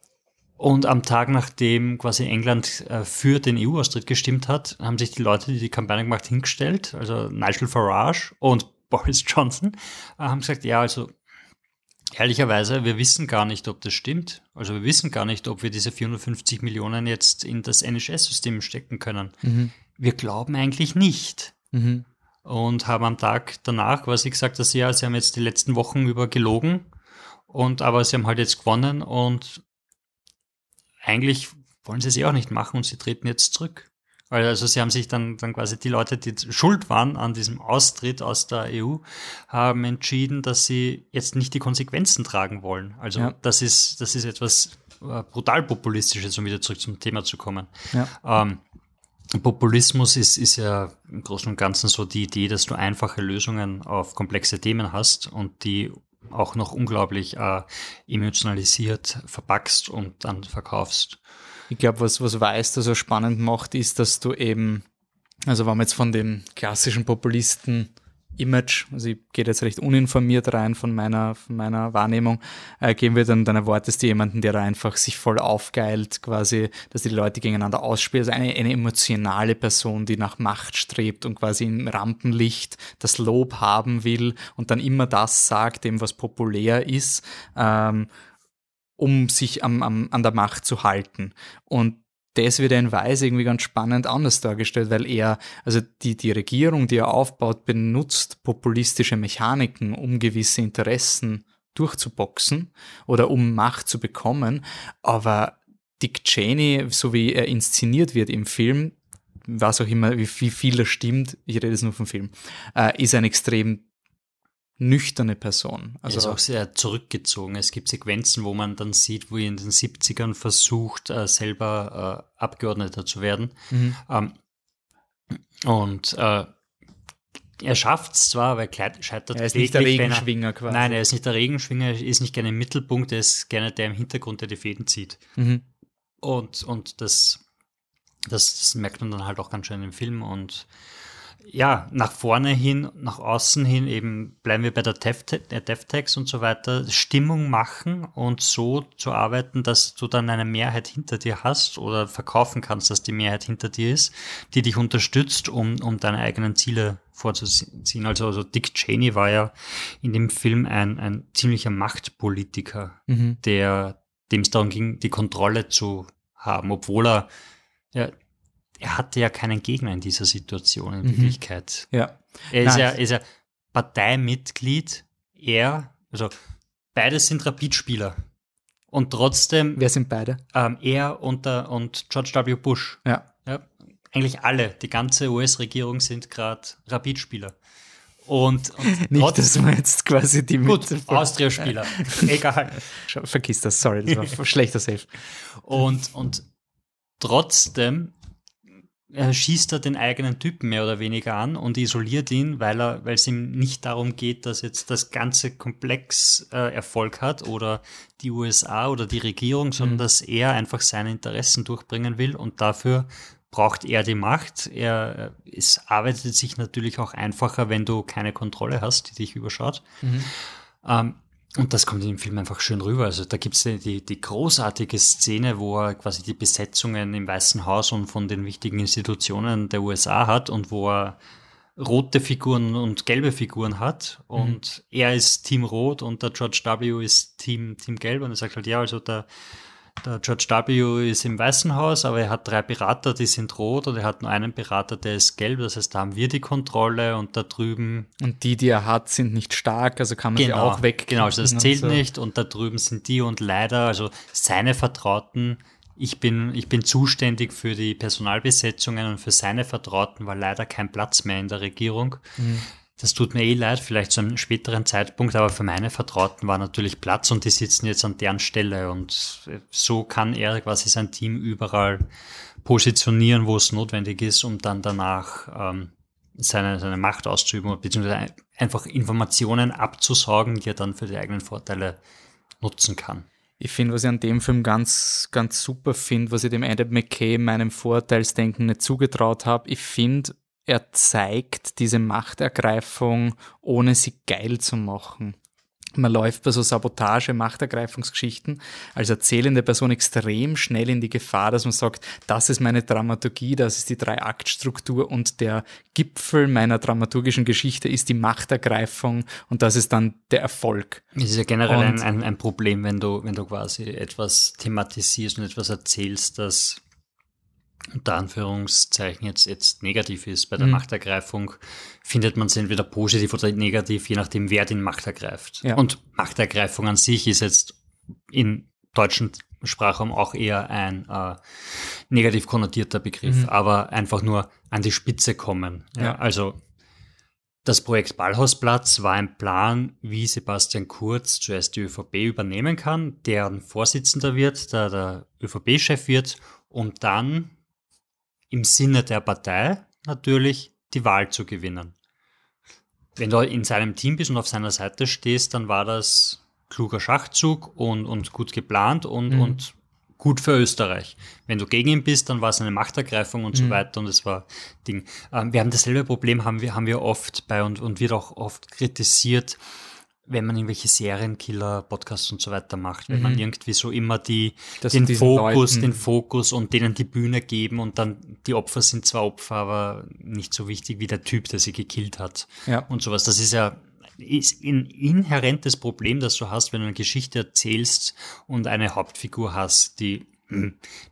und am Tag, nachdem quasi England äh, für den EU-Austritt gestimmt hat, haben sich die Leute, die die Kampagne gemacht, hingestellt, also Nigel Farage und Boris Johnson, äh, haben gesagt, ja, also ehrlicherweise, wir wissen gar nicht, ob das stimmt. Also wir wissen gar nicht, ob wir diese 450 Millionen jetzt in das NHS-System stecken können. Mhm. Wir glauben eigentlich nicht. Mhm. Und haben am Tag danach quasi gesagt, dass ja, sie haben jetzt die letzten Wochen über gelogen und aber sie haben halt jetzt gewonnen und eigentlich wollen sie es eh auch nicht machen und sie treten jetzt zurück. Also sie haben sich dann, dann quasi die Leute, die schuld waren an diesem Austritt aus der EU, haben entschieden, dass sie jetzt nicht die Konsequenzen tragen wollen. Also ja. das ist, das ist etwas äh, brutal populistisches, um wieder zurück zum Thema zu kommen. Ja. Ähm, Populismus ist, ist ja im Großen und Ganzen so die Idee, dass du einfache Lösungen auf komplexe Themen hast und die auch noch unglaublich äh, emotionalisiert verpackst und dann verkaufst. Ich glaube, was, was Weiß da so spannend macht, ist, dass du eben, also wenn man jetzt von den klassischen Populisten Image, also ich gehe jetzt recht uninformiert rein von meiner, von meiner Wahrnehmung, äh, gehen wir dann, dann erwartest du jemanden, der da einfach sich voll aufgeilt, quasi, dass die Leute gegeneinander ausspielen. Also eine, eine emotionale Person, die nach Macht strebt und quasi im Rampenlicht das Lob haben will und dann immer das sagt, dem was populär ist, ähm, um sich am, am, an der Macht zu halten. Und das wird in Weiß irgendwie ganz spannend anders dargestellt, weil er, also die, die Regierung, die er aufbaut, benutzt populistische Mechaniken, um gewisse Interessen durchzuboxen oder um Macht zu bekommen. Aber Dick Cheney, so wie er inszeniert wird im Film, was auch immer, wie, viel das stimmt, ich rede jetzt nur vom Film, äh, ist ein extrem nüchterne Person. Also er ist auch sehr zurückgezogen. Es gibt Sequenzen, wo man dann sieht, wo er in den 70ern versucht, äh, selber äh, Abgeordneter zu werden. Mhm. Ähm, und äh, er schafft es zwar, aber er scheitert Er ist nicht der Regenschwinger er, quasi. Nein, er ist nicht der Regenschwinger, er ist nicht gerne im Mittelpunkt, er ist gerne der im Hintergrund, der die Fäden zieht. Mhm. Und, und das, das, das merkt man dann halt auch ganz schön im Film und ja, nach vorne hin, nach außen hin, eben bleiben wir bei der DevTex und so weiter, Stimmung machen und so zu arbeiten, dass du dann eine Mehrheit hinter dir hast oder verkaufen kannst, dass die Mehrheit hinter dir ist, die dich unterstützt, um, um deine eigenen Ziele vorzuziehen. Also, also Dick Cheney war ja in dem Film ein, ein ziemlicher Machtpolitiker, mhm. der, dem es darum ging, die Kontrolle zu haben, obwohl er ja, er hatte ja keinen Gegner in dieser Situation in mhm. Wirklichkeit. Ja. Er ist ja, ist ja Parteimitglied, er, also beide sind Rapidspieler. Und trotzdem. Wer sind beide? Ähm, er und, der, und George W. Bush. Ja. ja eigentlich alle, die ganze US-Regierung sind gerade Rapidspieler. Und, und Nicht, dass man jetzt quasi die Gut, Austria-Spieler. Egal. Vergiss das, sorry, das war ein schlechter Safe. Und, und trotzdem er schießt er den eigenen Typen mehr oder weniger an und isoliert ihn, weil er, weil es ihm nicht darum geht, dass jetzt das ganze Komplex äh, Erfolg hat oder die USA oder die Regierung, sondern mhm. dass er einfach seine Interessen durchbringen will und dafür braucht er die Macht. Er, es arbeitet sich natürlich auch einfacher, wenn du keine Kontrolle hast, die dich überschaut. Mhm. Ähm, und das kommt in dem Film einfach schön rüber. Also da gibt es die, die großartige Szene, wo er quasi die Besetzungen im Weißen Haus und von den wichtigen Institutionen der USA hat und wo er rote Figuren und gelbe Figuren hat. Und mhm. er ist Team Rot und der George W. ist Team, Team Gelb. Und er sagt halt, ja, also der der George W. ist im Weißen Haus, aber er hat drei Berater, die sind rot und er hat nur einen Berater, der ist gelb. Das heißt, da haben wir die Kontrolle und da drüben. Und die, die er hat, sind nicht stark, also kann man genau, sie auch weg. Genau, also das zählt so. nicht und da drüben sind die und leider, also seine Vertrauten. Ich bin, ich bin zuständig für die Personalbesetzungen und für seine Vertrauten war leider kein Platz mehr in der Regierung. Mhm das tut mir eh leid, vielleicht zu einem späteren Zeitpunkt, aber für meine Vertrauten war natürlich Platz und die sitzen jetzt an deren Stelle und so kann er quasi sein Team überall positionieren, wo es notwendig ist, um dann danach ähm, seine, seine Macht auszuüben, beziehungsweise einfach Informationen abzusaugen, die er dann für die eigenen Vorteile nutzen kann. Ich finde, was ich an dem Film ganz, ganz super finde, was ich dem Adam McKay meinem Vorteilsdenken nicht zugetraut habe, ich finde, er zeigt diese Machtergreifung, ohne sie geil zu machen. Man läuft bei so Sabotage, Machtergreifungsgeschichten als erzählende Person extrem schnell in die Gefahr, dass man sagt, das ist meine Dramaturgie, das ist die Drei-Akt-Struktur und der Gipfel meiner dramaturgischen Geschichte ist die Machtergreifung und das ist dann der Erfolg. Es ist ja generell ein, ein, ein Problem, wenn du, wenn du quasi etwas thematisierst und etwas erzählst, das unter Anführungszeichen jetzt, jetzt negativ ist. Bei der mhm. Machtergreifung findet man es entweder positiv oder negativ, je nachdem, wer den Macht ergreift. Ja. Und Machtergreifung an sich ist jetzt in deutschen Sprachraum auch eher ein äh, negativ konnotierter Begriff, mhm. aber einfach nur an die Spitze kommen. Ja, ja. Also das Projekt Ballhausplatz war ein Plan, wie Sebastian Kurz zuerst die ÖVP übernehmen kann, deren Vorsitzender wird, der der ÖVP-Chef wird, um dann im Sinne der Partei natürlich die Wahl zu gewinnen. Wenn du in seinem Team bist und auf seiner Seite stehst, dann war das kluger Schachzug und, und gut geplant und, mhm. und gut für Österreich. Wenn du gegen ihn bist, dann war es eine Machtergreifung und mhm. so weiter und es war Ding. Ähm, wir haben dasselbe Problem, haben wir, haben wir oft bei und, und wird auch oft kritisiert, wenn man irgendwelche Serienkiller, Podcasts und so weiter macht, wenn mhm. man irgendwie so immer die, das den Fokus, Leuten. den Fokus und denen die Bühne geben und dann die Opfer sind zwar Opfer, aber nicht so wichtig wie der Typ, der sie gekillt hat ja. und sowas. Das ist ja ist ein inhärentes Problem, das du hast, wenn du eine Geschichte erzählst und eine Hauptfigur hast, die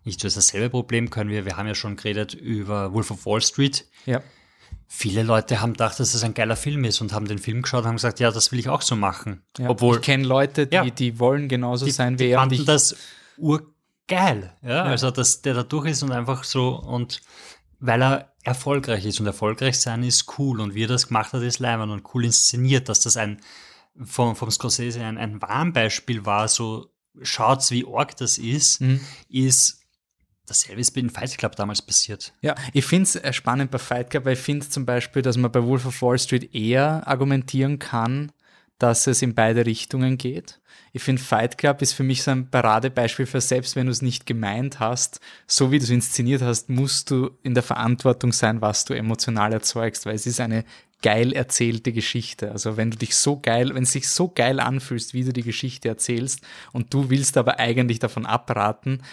nicht so ist dasselbe Problem können wir. Wir haben ja schon geredet über Wolf of Wall Street. Ja viele Leute haben gedacht, dass es ein geiler Film ist und haben den Film geschaut und haben gesagt, ja, das will ich auch so machen. Ja, Obwohl, ich kenne Leute, die, ja, die wollen genauso die, sein wie er. Die fanden das urgeil. Ja? ja, also dass der da durch ist und einfach so und weil er erfolgreich ist und erfolgreich sein ist cool und wie er das gemacht hat, ist leimern und cool inszeniert, dass das ein vom, vom Scorsese ein, ein Warnbeispiel war, so schaut's, wie arg das ist, mhm. ist Dasselbe ist bei den Fight Club damals passiert. Ja, ich finde es äh, spannend bei Fight Club, weil ich finde zum Beispiel, dass man bei Wolf of Wall Street eher argumentieren kann, dass es in beide Richtungen geht. Ich finde, Fight Club ist für mich so ein Paradebeispiel für selbst, wenn du es nicht gemeint hast, so wie du es inszeniert hast, musst du in der Verantwortung sein, was du emotional erzeugst, weil es ist eine geil erzählte Geschichte. Also wenn du dich so geil, wenn es sich so geil anfühlst, wie du die Geschichte erzählst und du willst aber eigentlich davon abraten,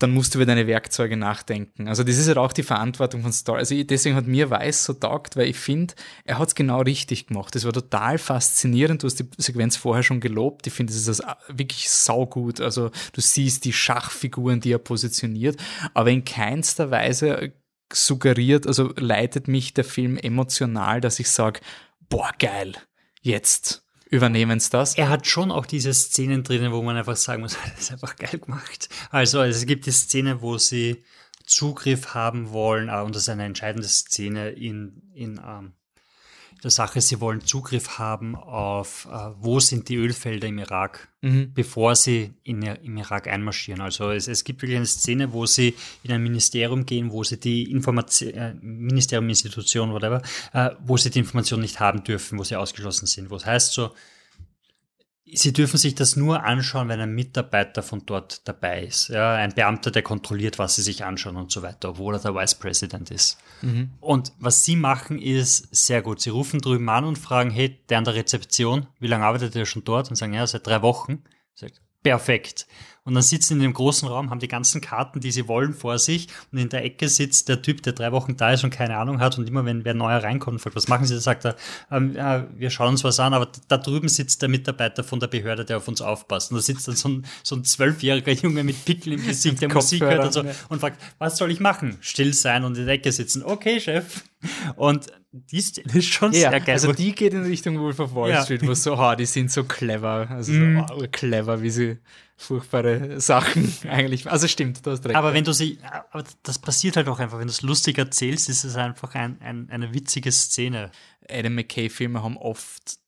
dann musst du über deine Werkzeuge nachdenken. Also das ist halt auch die Verantwortung von Story. Also deswegen hat mir Weiß so taugt, weil ich finde, er hat es genau richtig gemacht. Das war total faszinierend. Du hast die Sequenz vorher schon gelobt. Ich finde, das ist wirklich saugut. Also du siehst die Schachfiguren, die er positioniert, aber in keinster Weise suggeriert, also leitet mich der Film emotional, dass ich sage, boah, geil, jetzt übernehmen es das. Er hat schon auch diese Szenen drinnen, wo man einfach sagen muss, das ist einfach geil gemacht. Also es gibt die Szene, wo sie Zugriff haben wollen, ah, und das ist eine entscheidende Szene in, in, ähm, der Sache, sie wollen Zugriff haben auf, äh, wo sind die Ölfelder im Irak, mhm. bevor sie in, im Irak einmarschieren. Also es, es, gibt wirklich eine Szene, wo sie in ein Ministerium gehen, wo sie die Information, äh, Ministerium, Institution, whatever, äh, wo sie die Information nicht haben dürfen, wo sie ausgeschlossen sind. Wo es heißt so, Sie dürfen sich das nur anschauen, wenn ein Mitarbeiter von dort dabei ist. Ja, ein Beamter, der kontrolliert, was sie sich anschauen und so weiter, obwohl er der Vice President ist. Mhm. Und was sie machen, ist sehr gut. Sie rufen drüben an und fragen, hey, der an der Rezeption, wie lange arbeitet er schon dort? Und sagen, ja, seit drei Wochen. Sagt, perfekt. Und dann sitzen in dem großen Raum, haben die ganzen Karten, die sie wollen, vor sich. Und in der Ecke sitzt der Typ, der drei Wochen da ist und keine Ahnung hat. Und immer, wenn wer neuer reinkommt und fragt, was machen Sie, dann sagt er, ähm, äh, wir schauen uns was an. Aber da drüben sitzt der Mitarbeiter von der Behörde, der auf uns aufpasst. Und da sitzt dann so ein, so ein zwölfjähriger Junge mit Pickel im Gesicht, der Musik hört und so. Und fragt, was soll ich machen? Still sein und in der Ecke sitzen. Okay, Chef. Und die Szene ist schon ja, sehr geil. Also die geht in Richtung Wolf of Wall Street, ja. wo so, oh, die sind so clever. Also mm. so oh, clever, wie sie furchtbare Sachen eigentlich. Also stimmt, du hast recht. Aber wenn du sie, aber das passiert halt auch einfach, wenn du es lustig erzählst, ist es einfach ein, ein, eine witzige Szene. Adam McKay-Filme haben oft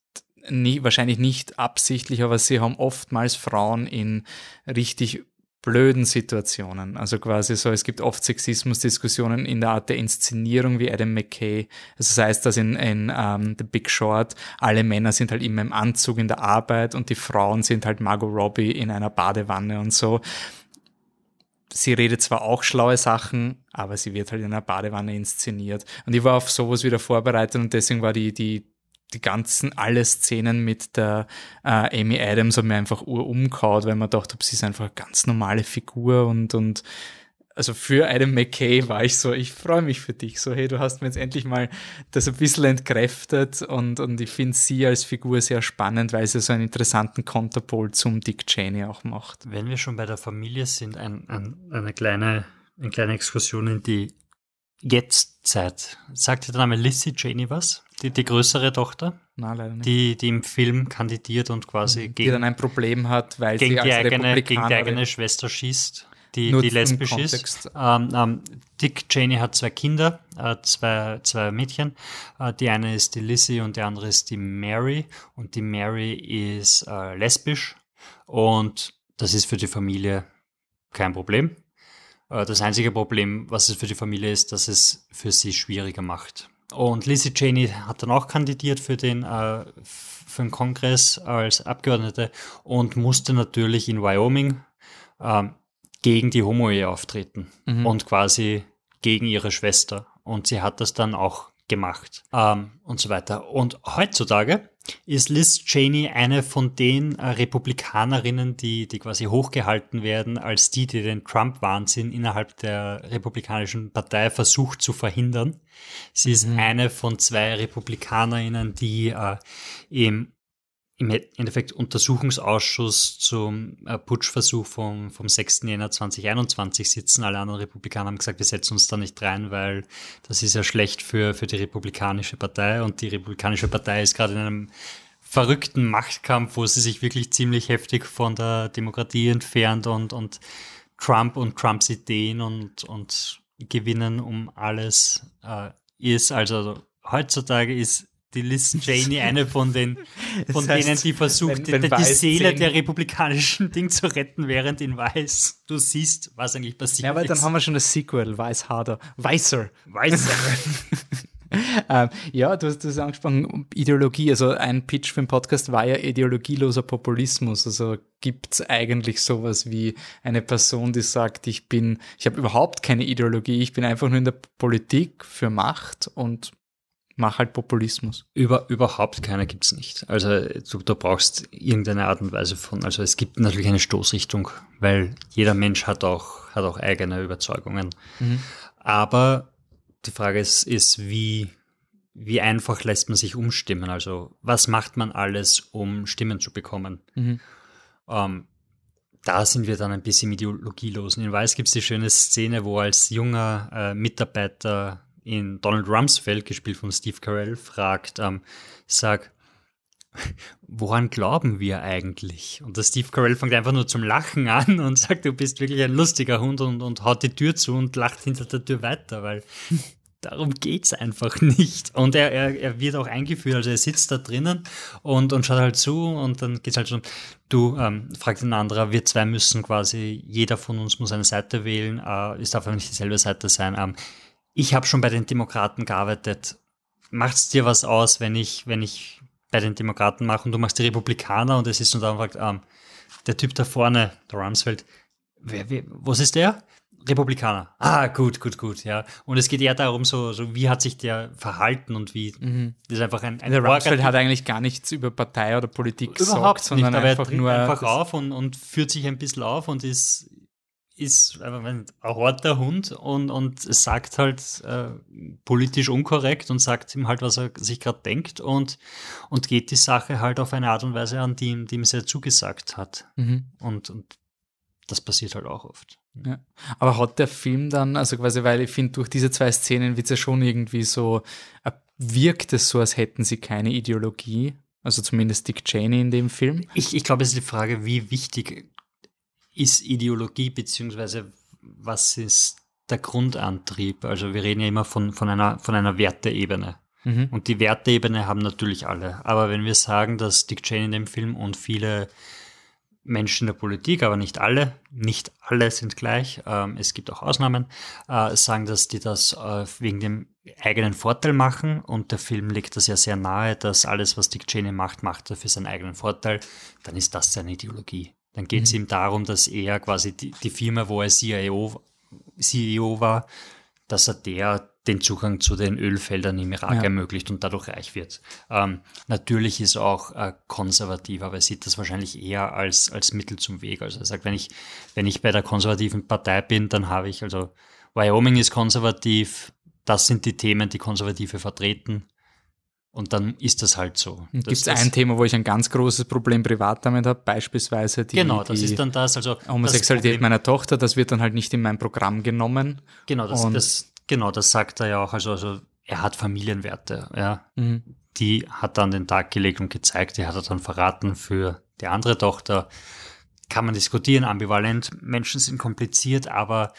nie, wahrscheinlich nicht absichtlich, aber sie haben oftmals Frauen in richtig blöden Situationen. Also quasi so, es gibt oft Sexismusdiskussionen in der Art der Inszenierung wie Adam McKay. Also das heißt, dass in, in um, ähm, The Big Short alle Männer sind halt immer im Anzug in der Arbeit und die Frauen sind halt Margot Robbie in einer Badewanne und so. Sie redet zwar auch schlaue Sachen, aber sie wird halt in einer Badewanne inszeniert. Und ich war auf sowas wieder vorbereitet und deswegen war die, die die ganzen, alle Szenen mit der äh, Amy Adams haben mir einfach urumkaut, weil man dachte, sie ist einfach eine ganz normale Figur und, und also für Adam McKay war ich so, ich freue mich für dich. So, hey, du hast mir jetzt endlich mal das ein bisschen entkräftet und, und ich finde sie als Figur sehr spannend, weil sie so einen interessanten Konterpol zum Dick Cheney auch macht. Wenn wir schon bei der Familie sind, ein, ein, eine kleine, eine kleine Exkursion in die Jetztzeit. Sagt der Name Lizzie Cheney was? Die, die größere Tochter? Nein, leider nicht. Die, die im Film kandidiert und quasi mhm. gegen. Die dann ein Problem hat, weil gegen sie als die eigene, gegen die eigene Schwester schießt, die, die lesbisch ist. Ähm, ähm, Dick Cheney hat zwei Kinder, äh, zwei, zwei Mädchen. Äh, die eine ist die Lizzie und die andere ist die Mary. Und die Mary ist äh, lesbisch. Und das ist für die Familie kein Problem. Äh, das einzige Problem, was es für die Familie ist, dass es für sie schwieriger macht. Und Lizzie Cheney hat dann auch kandidiert für den, äh, für den Kongress als Abgeordnete und musste natürlich in Wyoming äh, gegen die Homo-Ehe auftreten mhm. und quasi gegen ihre Schwester. Und sie hat das dann auch gemacht ähm, und so weiter. Und heutzutage ist Liz Cheney eine von den äh, Republikanerinnen, die, die quasi hochgehalten werden, als die, die den Trump-Wahnsinn innerhalb der Republikanischen Partei versucht zu verhindern. Sie ist mhm. eine von zwei Republikanerinnen, die äh, im im Endeffekt Untersuchungsausschuss zum äh, Putschversuch vom, vom 6. Jänner 2021 sitzen. Alle anderen Republikaner haben gesagt, wir setzen uns da nicht rein, weil das ist ja schlecht für, für die Republikanische Partei. Und die Republikanische Partei ist gerade in einem verrückten Machtkampf, wo sie sich wirklich ziemlich heftig von der Demokratie entfernt und, und Trump und Trumps Ideen und, und Gewinnen um alles äh, ist. Also heutzutage ist die Liz Cheney eine von den von das heißt, denen, die versucht, wenn, wenn die, die Seele der republikanischen Ding zu retten, während in Weiß du siehst, was eigentlich passiert ja, aber dann haben wir schon das Sequel, Weiß harder, Weißer. Weißer. ähm, ja, du hast das angesprochen, Ideologie. Also ein Pitch für den Podcast war ja ideologieloser Populismus. Also gibt es eigentlich sowas wie eine Person, die sagt, ich bin, ich habe überhaupt keine Ideologie, ich bin einfach nur in der Politik für Macht und mach halt Populismus. Über, überhaupt keiner gibt's nicht. Also du, du brauchst irgendeine Art und Weise von, also es gibt natürlich eine Stoßrichtung, weil jeder Mensch hat auch, hat auch eigene Überzeugungen. Mhm. Aber die Frage ist, ist wie, wie einfach lässt man sich umstimmen? Also was macht man alles, um Stimmen zu bekommen? Mhm. Ähm, da sind wir dann ein bisschen ideologielos. In Weiß gibt es die schöne Szene, wo als junger äh, Mitarbeiter in Donald Rumsfeld, gespielt von Steve Carell, fragt, ähm, sag, woran glauben wir eigentlich? Und der Steve Carell fängt einfach nur zum Lachen an und sagt, du bist wirklich ein lustiger Hund und, und haut die Tür zu und lacht hinter der Tür weiter, weil darum geht es einfach nicht. Und er, er, er wird auch eingeführt, also er sitzt da drinnen und, und schaut halt zu und dann geht es halt schon, du, ähm, fragt ein anderer, wir zwei müssen quasi, jeder von uns muss eine Seite wählen, äh, es darf aber nicht dieselbe Seite sein. Ähm, ich habe schon bei den Demokraten gearbeitet. Macht es dir was aus, wenn ich, wenn ich bei den Demokraten mache und du machst die Republikaner und es ist und dann fragt, ähm, der Typ da vorne, der Rumsfeld, wer, wer, was ist der? Republikaner. Ah, gut, gut, gut, ja. Und es geht eher darum, so, so wie hat sich der verhalten und wie. Mhm. Das ist einfach ein. ein der Rumsfeld hat eigentlich gar nichts über Partei oder Politik Überhaupt gesagt, sondern nicht, einfach nur einfach auf und, und führt sich ein bisschen auf und ist ist einfach ein harter Hund und, und sagt halt äh, politisch unkorrekt und sagt ihm halt, was er sich gerade denkt und, und geht die Sache halt auf eine Art und Weise an, die ihm, die ihm sehr zugesagt hat. Mhm. Und, und das passiert halt auch oft. Ja. Aber hat der Film dann, also quasi, weil ich finde, durch diese zwei Szenen wird es ja schon irgendwie so, äh, wirkt es so, als hätten sie keine Ideologie. Also zumindest Dick Cheney in dem Film. Ich, ich glaube, es ist die Frage, wie wichtig ist Ideologie, beziehungsweise was ist der Grundantrieb? Also wir reden ja immer von, von, einer, von einer Werteebene. Mhm. Und die Werteebene haben natürlich alle. Aber wenn wir sagen, dass Dick Cheney in dem Film und viele Menschen der Politik, aber nicht alle, nicht alle sind gleich, ähm, es gibt auch Ausnahmen, äh, sagen, dass die das äh, wegen dem eigenen Vorteil machen und der Film legt das ja sehr nahe, dass alles, was Dick Cheney macht, macht er für seinen eigenen Vorteil, dann ist das seine Ideologie. Dann geht es mhm. ihm darum, dass er quasi die, die Firma, wo er CEO, CEO war, dass er der den Zugang zu den Ölfeldern im Irak ja. ermöglicht und dadurch reich wird. Ähm, natürlich ist auch äh, konservativ, aber er sieht das wahrscheinlich eher als, als Mittel zum Weg. Also er sagt, wenn ich, wenn ich bei der konservativen Partei bin, dann habe ich, also Wyoming ist konservativ, das sind die Themen, die Konservative vertreten. Und dann ist das halt so. Gibt es ein Thema, wo ich ein ganz großes Problem privat damit habe, beispielsweise die, genau, das die ist dann das, also Homosexualität das meiner Tochter, das wird dann halt nicht in mein Programm genommen. Genau, das, das, genau, das sagt er ja auch. Also, also er hat Familienwerte, ja. Mhm. Die hat er an den Tag gelegt und gezeigt, die hat er dann verraten für die andere Tochter. Kann man diskutieren, ambivalent. Menschen sind kompliziert, aber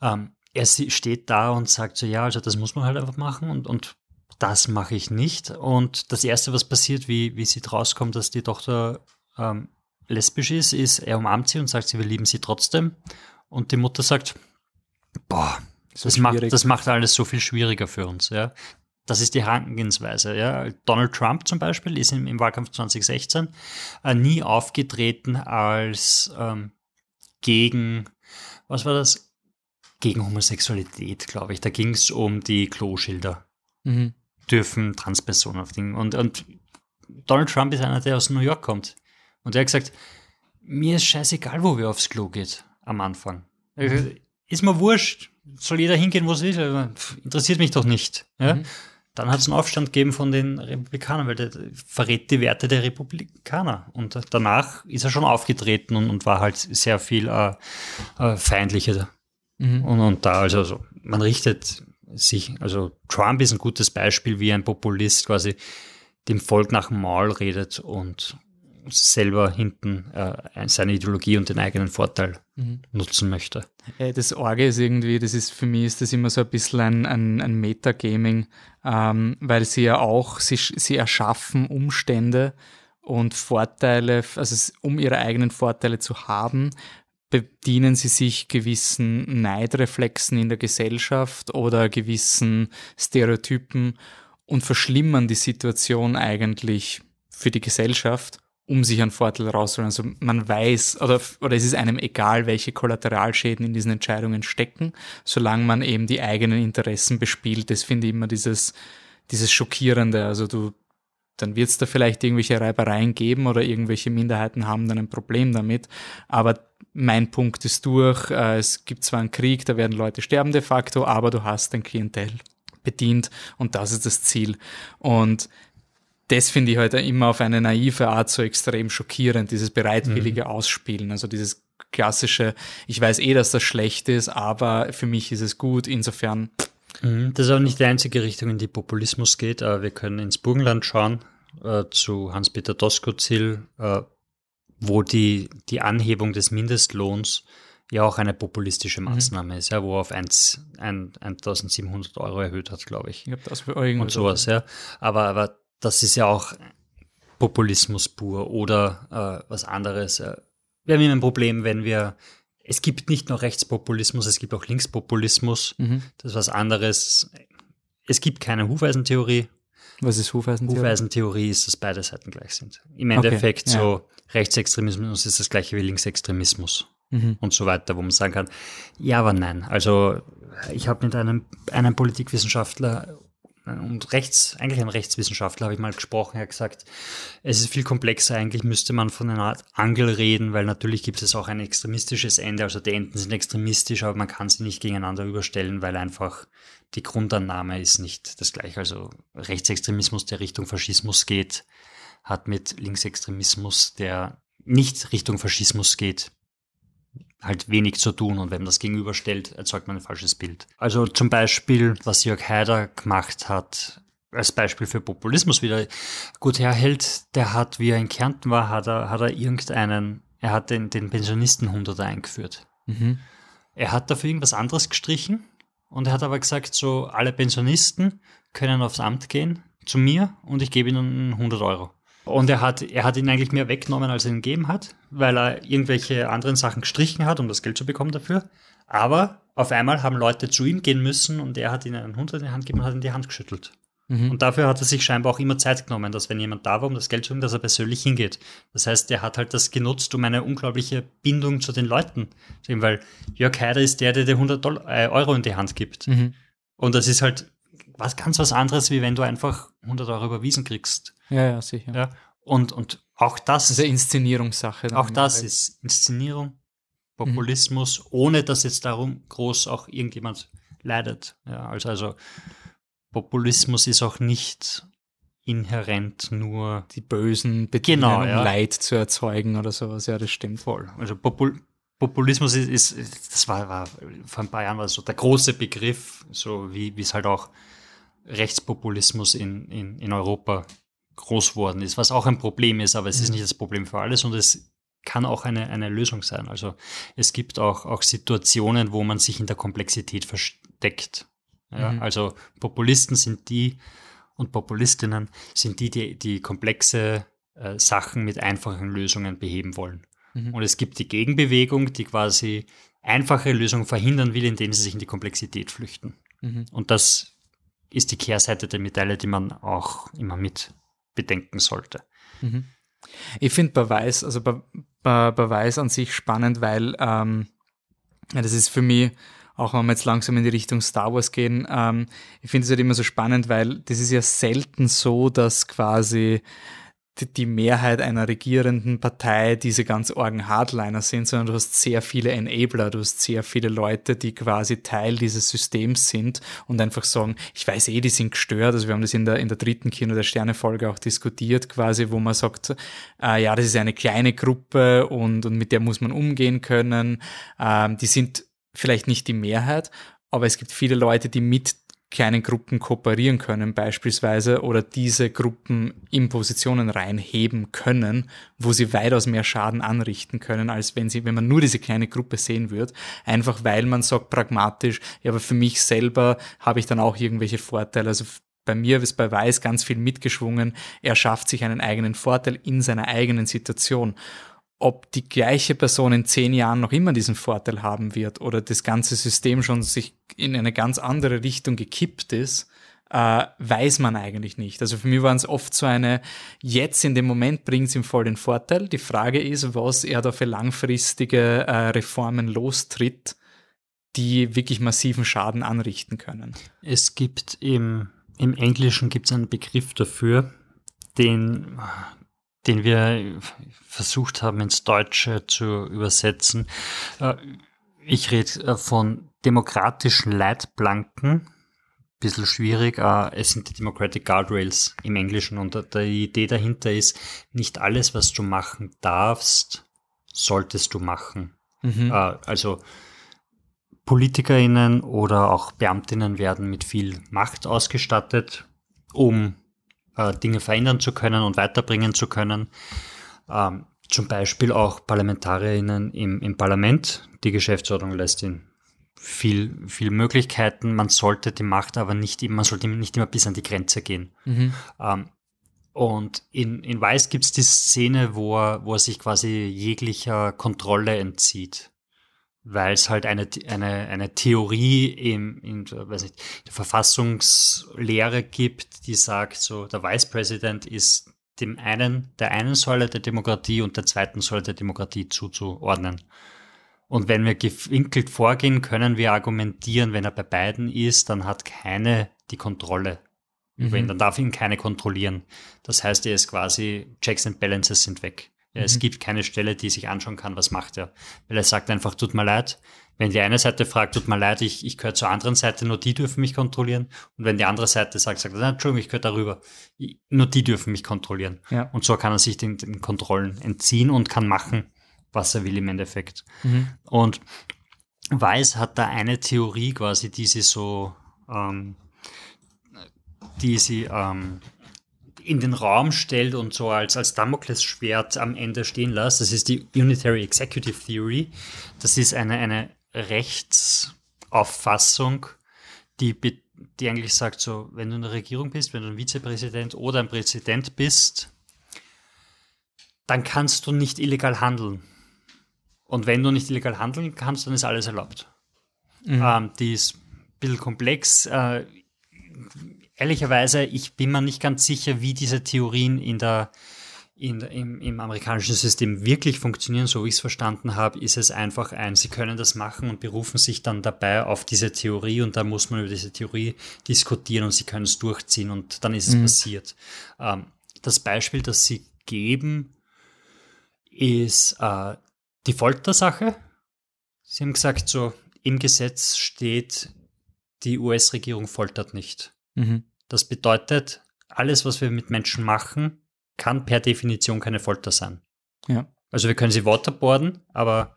ähm, er steht da und sagt so, ja, also das muss man halt einfach machen und, und das mache ich nicht. Und das Erste, was passiert, wie, wie sie rauskommt, dass die Tochter ähm, lesbisch ist, ist, er umarmt sie und sagt sie, wir lieben sie trotzdem. Und die Mutter sagt, boah, so das, macht, das macht alles so viel schwieriger für uns. Ja. Das ist die Herangehensweise. Ja. Donald Trump zum Beispiel ist im, im Wahlkampf 2016 äh, nie aufgetreten als ähm, gegen, was war das? Gegen Homosexualität, glaube ich. Da ging es um die Kloschilder. Mhm dürfen Transpersonen auf Dingen. Und, und Donald Trump ist einer, der aus New York kommt. Und der hat gesagt, mir ist scheißegal, wo wir aufs Klo geht am Anfang. Mhm. Ist mir wurscht, soll jeder hingehen, wo es will, interessiert mich doch nicht. Ja? Mhm. Dann hat es einen Aufstand gegeben von den Republikanern, weil der verrät die Werte der Republikaner. Und danach ist er schon aufgetreten und, und war halt sehr viel äh, äh, feindlicher. Mhm. Und, und da, also, also man richtet sich, also Trump ist ein gutes Beispiel, wie ein Populist quasi dem Volk nach dem Maul redet und selber hinten äh, seine Ideologie und den eigenen Vorteil mhm. nutzen möchte. Das Orge ist irgendwie, das ist für mich ist das immer so ein bisschen ein, ein, ein Metagaming, ähm, weil sie ja auch, sie, sie erschaffen Umstände und Vorteile, also um ihre eigenen Vorteile zu haben, bedienen sie sich gewissen Neidreflexen in der Gesellschaft oder gewissen Stereotypen und verschlimmern die Situation eigentlich für die Gesellschaft, um sich einen Vorteil rauszuholen. Also man weiß oder, oder es ist einem egal, welche Kollateralschäden in diesen Entscheidungen stecken, solange man eben die eigenen Interessen bespielt. Das finde ich immer dieses, dieses Schockierende. Also du, dann wird es da vielleicht irgendwelche Reibereien geben oder irgendwelche Minderheiten haben dann ein Problem damit. Aber mein Punkt ist durch, äh, es gibt zwar einen Krieg, da werden Leute sterben de facto, aber du hast dein Klientel bedient und das ist das Ziel. Und das finde ich heute halt immer auf eine naive Art so extrem schockierend, dieses bereitwillige mhm. Ausspielen, also dieses klassische, ich weiß eh, dass das schlecht ist, aber für mich ist es gut, insofern. Mhm. Das ist auch nicht die einzige Richtung, in die Populismus geht, aber wir können ins Burgenland schauen, äh, zu Hans-Peter Doskozil, äh, wo die, die Anhebung des Mindestlohns ja auch eine populistische mhm. Maßnahme mhm. ist, ja, wo auf 1, 1, 1700 Euro erhöht hat, glaube ich. Ich habe das für euch Und sowas, ja. Aber, aber das ist ja auch Populismus pur oder äh, was anderes. Wir haben immer ein Problem, wenn wir es gibt nicht nur Rechtspopulismus, es gibt auch Linkspopulismus. Mhm. Das ist was anderes. Es gibt keine Hufeisentheorie. Was ist Hufeisentheorie? Hufeisentheorie ist, dass beide Seiten gleich sind. Im Endeffekt okay, ja. so Rechtsextremismus ist das gleiche wie Linksextremismus mhm. und so weiter, wo man sagen kann, ja, aber nein. Also ich habe mit einem, einem Politikwissenschaftler und Rechts, eigentlich ein Rechtswissenschaftler habe ich mal gesprochen, er hat gesagt, es ist viel komplexer, eigentlich müsste man von einer Art Angel reden, weil natürlich gibt es auch ein extremistisches Ende, also die Enden sind extremistisch, aber man kann sie nicht gegeneinander überstellen, weil einfach die Grundannahme ist nicht das gleiche. Also Rechtsextremismus, der Richtung Faschismus geht, hat mit Linksextremismus, der nicht Richtung Faschismus geht, halt wenig zu tun und wenn man das gegenüberstellt, erzeugt man ein falsches Bild. Also zum Beispiel, was Jörg Haider gemacht hat, als Beispiel für Populismus wieder. Gut, Herr Held, der hat, wie er in Kärnten war, hat er, hat er irgendeinen, er hat den, den Pensionistenhunderter eingeführt. Mhm. Er hat dafür irgendwas anderes gestrichen und er hat aber gesagt, so alle Pensionisten können aufs Amt gehen zu mir und ich gebe ihnen 100 Euro. Und er hat, er hat ihn eigentlich mehr weggenommen, als er ihn gegeben hat, weil er irgendwelche anderen Sachen gestrichen hat, um das Geld zu bekommen dafür. Aber auf einmal haben Leute zu ihm gehen müssen und er hat ihnen einen Hund in die Hand gegeben und hat ihn die Hand geschüttelt. Mhm. Und dafür hat er sich scheinbar auch immer Zeit genommen, dass wenn jemand da war, um das Geld zu holen, dass er persönlich hingeht. Das heißt, er hat halt das genutzt, um eine unglaubliche Bindung zu den Leuten zu ihm, weil Jörg Heider ist der, der dir 100 äh, Euro in die Hand gibt. Mhm. Und das ist halt was ganz was anderes, wie wenn du einfach 100 Euro überwiesen kriegst. Ja, ja, sicher. Ja, und, und auch das. Ist eine Inszenierungssache. Auch das ist Inszenierung, Populismus, mhm. ohne dass jetzt darum groß auch irgendjemand leidet. Ja, also, also Populismus ist auch nicht inhärent nur die bösen Bedingungen, genau, um ja. Leid zu erzeugen oder sowas. Ja, das stimmt. Voll. Also Popul Populismus ist, ist, das war, war vor ein paar Jahren war so der große Begriff, so wie es halt auch Rechtspopulismus in, in, in Europa groß worden ist, was auch ein Problem ist, aber es ist mhm. nicht das Problem für alles und es kann auch eine, eine Lösung sein. Also es gibt auch, auch Situationen, wo man sich in der Komplexität versteckt. Ja, mhm. Also Populisten sind die und Populistinnen sind die, die, die komplexe äh, Sachen mit einfachen Lösungen beheben wollen. Mhm. Und es gibt die Gegenbewegung, die quasi einfache Lösungen verhindern will, indem sie sich in die Komplexität flüchten. Mhm. Und das ist die Kehrseite der Medaille, die man auch immer mit bedenken sollte. Mhm. Ich finde Beweis, also Be Be Beweis an sich spannend, weil ähm, das ist für mich, auch wenn wir jetzt langsam in die Richtung Star Wars gehen, ähm, ich finde es halt immer so spannend, weil das ist ja selten so, dass quasi die Mehrheit einer regierenden Partei diese ganz orgen Hardliner sind, sondern du hast sehr viele Enabler, du hast sehr viele Leute, die quasi Teil dieses Systems sind und einfach sagen, ich weiß eh, die sind gestört. Also wir haben das in der, in der dritten Kino der Sterne Folge auch diskutiert quasi, wo man sagt, äh, ja, das ist eine kleine Gruppe und, und mit der muss man umgehen können. Ähm, die sind vielleicht nicht die Mehrheit, aber es gibt viele Leute, die mit kleinen Gruppen kooperieren können beispielsweise oder diese Gruppen in Positionen reinheben können, wo sie weitaus mehr Schaden anrichten können, als wenn sie, wenn man nur diese kleine Gruppe sehen würde. Einfach weil man sagt pragmatisch, ja, aber für mich selber habe ich dann auch irgendwelche Vorteile. Also bei mir ist bei Weiß ganz viel mitgeschwungen. Er schafft sich einen eigenen Vorteil in seiner eigenen Situation ob die gleiche Person in zehn Jahren noch immer diesen Vorteil haben wird oder das ganze System schon sich in eine ganz andere Richtung gekippt ist, äh, weiß man eigentlich nicht. Also für mich waren es oft so eine, jetzt in dem Moment bringt es ihm voll den Vorteil. Die Frage ist, was er da für langfristige äh, Reformen lostritt, die wirklich massiven Schaden anrichten können. Es gibt im, im Englischen gibt es einen Begriff dafür, den den wir versucht haben ins Deutsche zu übersetzen. Äh, ich rede äh, von demokratischen Leitplanken. Bisschen schwierig. Äh, es sind die Democratic Guardrails im Englischen und die Idee dahinter ist, nicht alles, was du machen darfst, solltest du machen. Mhm. Also PolitikerInnen oder auch Beamtinnen werden mit viel Macht ausgestattet, um Dinge verändern zu können und weiterbringen zu können. Ähm, zum Beispiel auch ParlamentarierInnen im, im Parlament. Die Geschäftsordnung lässt ihnen viel, viel Möglichkeiten. Man sollte die Macht aber nicht, man sollte nicht immer bis an die Grenze gehen. Mhm. Ähm, und in, in Weiß gibt es die Szene, wo er, wo er sich quasi jeglicher Kontrolle entzieht. Weil es halt eine, eine, eine Theorie im, in, weiß nicht, der Verfassungslehre gibt, die sagt, so der Vice President ist dem einen, der einen Säule der Demokratie und der zweiten Säule der Demokratie zuzuordnen. Und wenn wir gewinkelt vorgehen, können wir argumentieren, wenn er bei beiden ist, dann hat keine die Kontrolle mhm. über ihn, dann darf ihn keine kontrollieren. Das heißt, er ist quasi, Checks and Balances sind weg. Ja, mhm. Es gibt keine Stelle, die sich anschauen kann, was macht er. Weil er sagt einfach, tut mir leid. Wenn die eine Seite fragt, tut mir leid, ich, ich gehöre zur anderen Seite, nur die dürfen mich kontrollieren. Und wenn die andere Seite sagt, sagt er, Entschuldigung, ich gehöre darüber, nur die dürfen mich kontrollieren. Ja. Und so kann er sich den, den Kontrollen entziehen und kann machen, was er will im Endeffekt. Mhm. Und Weiß hat da eine Theorie quasi, die sie so, ähm, die sie ähm, in den Raum stellt und so als, als Damoklesschwert am Ende stehen lässt. Das ist die Unitary Executive Theory. Das ist eine, eine Rechtsauffassung, die, die eigentlich sagt, so, wenn du in der Regierung bist, wenn du ein Vizepräsident oder ein Präsident bist, dann kannst du nicht illegal handeln. Und wenn du nicht illegal handeln kannst, dann ist alles erlaubt. Mhm. Ähm, die ist ein bisschen komplex. Äh, ehrlicherweise, ich bin mir nicht ganz sicher, wie diese Theorien in der, in, im, im amerikanischen System wirklich funktionieren. So wie ich es verstanden habe, ist es einfach ein, sie können das machen und berufen sich dann dabei auf diese Theorie und da muss man über diese Theorie diskutieren und sie können es durchziehen und dann ist es mhm. passiert. Ähm, das Beispiel, das sie geben, ist äh, die Foltersache. Sie haben gesagt, so im Gesetz steht, die US-Regierung foltert nicht. Mhm. Das bedeutet, alles, was wir mit Menschen machen, kann per Definition keine Folter sein. Ja. Also wir können sie waterboarden, aber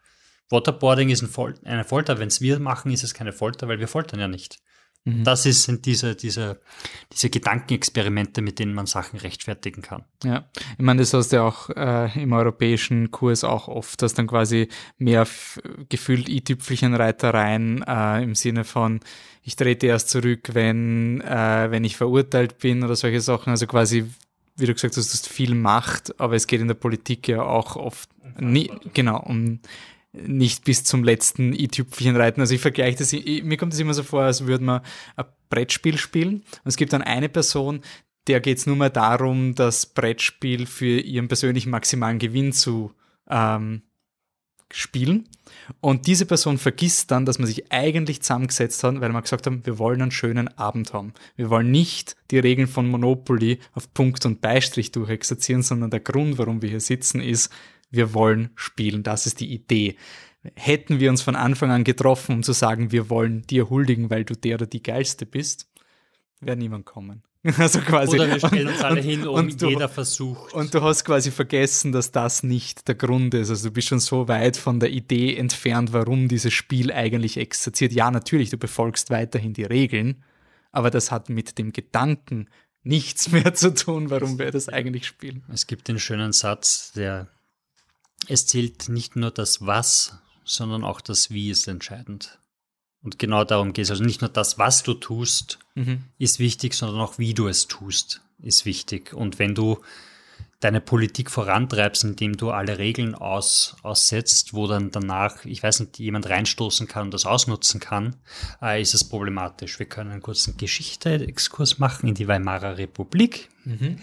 Waterboarding ist ein Fol eine Folter. Wenn es wir machen, ist es keine Folter, weil wir foltern ja nicht. Mhm. Das ist, sind diese, diese, diese Gedankenexperimente, mit denen man Sachen rechtfertigen kann. Ja, ich meine, das hast du ja auch äh, im europäischen Kurs auch oft, dass dann quasi mehr gefühlt i-Tüpfelchenreitereien äh, im Sinne von, ich trete erst zurück, wenn, äh, wenn ich verurteilt bin oder solche Sachen. Also quasi, wie du gesagt hast, du hast viel Macht, aber es geht in der Politik ja auch oft nie, genau, um nicht bis zum letzten i-Tüpfelchen reiten. Also ich vergleiche das, ich, mir kommt es immer so vor, als würde man ein Brettspiel spielen und es gibt dann eine Person, der geht es nur mal darum, das Brettspiel für ihren persönlichen maximalen Gewinn zu ähm, spielen. Und diese Person vergisst dann, dass man sich eigentlich zusammengesetzt hat, weil man gesagt haben, wir wollen einen schönen Abend haben. Wir wollen nicht die Regeln von Monopoly auf Punkt und Beistrich durchexerzieren, sondern der Grund, warum wir hier sitzen, ist, wir wollen spielen. Das ist die Idee. Hätten wir uns von Anfang an getroffen, um zu sagen, wir wollen dir huldigen, weil du der oder die Geilste bist, wäre niemand kommen. Also quasi. Oder wir stellen uns alle und, hin, um und du, jeder versucht. Und du hast quasi vergessen, dass das nicht der Grund ist. Also du bist schon so weit von der Idee entfernt, warum dieses Spiel eigentlich exerziert. Ja, natürlich, du befolgst weiterhin die Regeln, aber das hat mit dem Gedanken nichts mehr zu tun, warum wir das eigentlich spielen. Es gibt den schönen Satz, der es zählt nicht nur das Was, sondern auch das Wie ist entscheidend. Und genau darum geht es. Also nicht nur das, was du tust, mhm. ist wichtig, sondern auch wie du es tust, ist wichtig. Und wenn du deine Politik vorantreibst, indem du alle Regeln aus, aussetzt, wo dann danach, ich weiß nicht, jemand reinstoßen kann und das ausnutzen kann, äh, ist es problematisch. Wir können einen kurzen Geschichte-Exkurs machen in die Weimarer Republik. Mhm.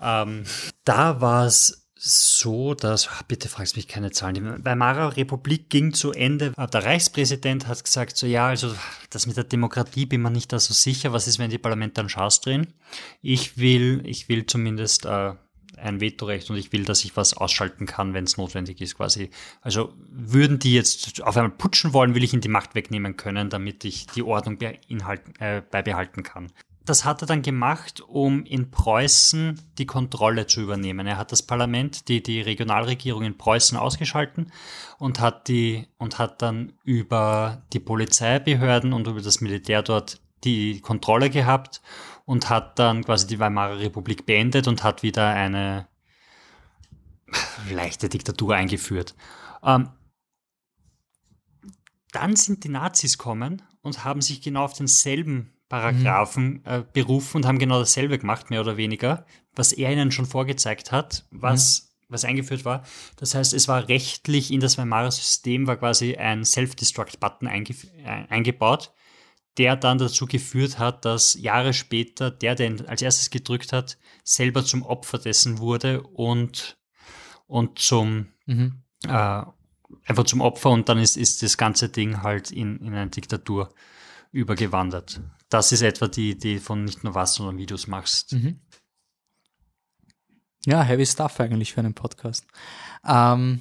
Ähm, da war es so, dass, ach, bitte fragst mich keine Zahlen. Die Weimarer Republik ging zu Ende. Der Reichspräsident hat gesagt, so ja, also das mit der Demokratie bin mir nicht da so sicher. Was ist, wenn die Parlamente einen Schaß drehen? Ich will, ich will zumindest äh, ein Vetorecht und ich will, dass ich was ausschalten kann, wenn es notwendig ist, quasi. Also würden die jetzt auf einmal putschen wollen, will ich ihnen die Macht wegnehmen können, damit ich die Ordnung äh, beibehalten kann das hat er dann gemacht, um in Preußen die Kontrolle zu übernehmen. Er hat das Parlament, die, die Regionalregierung in Preußen ausgeschalten und hat die, und hat dann über die Polizeibehörden und über das Militär dort die Kontrolle gehabt und hat dann quasi die Weimarer Republik beendet und hat wieder eine leichte Diktatur eingeführt. Ähm, dann sind die Nazis kommen und haben sich genau auf denselben Paragraphen mhm. äh, berufen und haben genau dasselbe gemacht, mehr oder weniger, was er ihnen schon vorgezeigt hat, was, mhm. was eingeführt war. Das heißt, es war rechtlich in das Weimarer System war quasi ein Self-Destruct-Button einge äh, eingebaut, der dann dazu geführt hat, dass Jahre später der, der ihn als erstes gedrückt hat, selber zum Opfer dessen wurde und, und zum mhm. äh, einfach zum Opfer und dann ist, ist das ganze Ding halt in, in eine Diktatur übergewandert. Das ist etwa die Idee von nicht nur was, sondern wie du es machst. Mhm. Ja, heavy stuff eigentlich für einen Podcast. Ähm,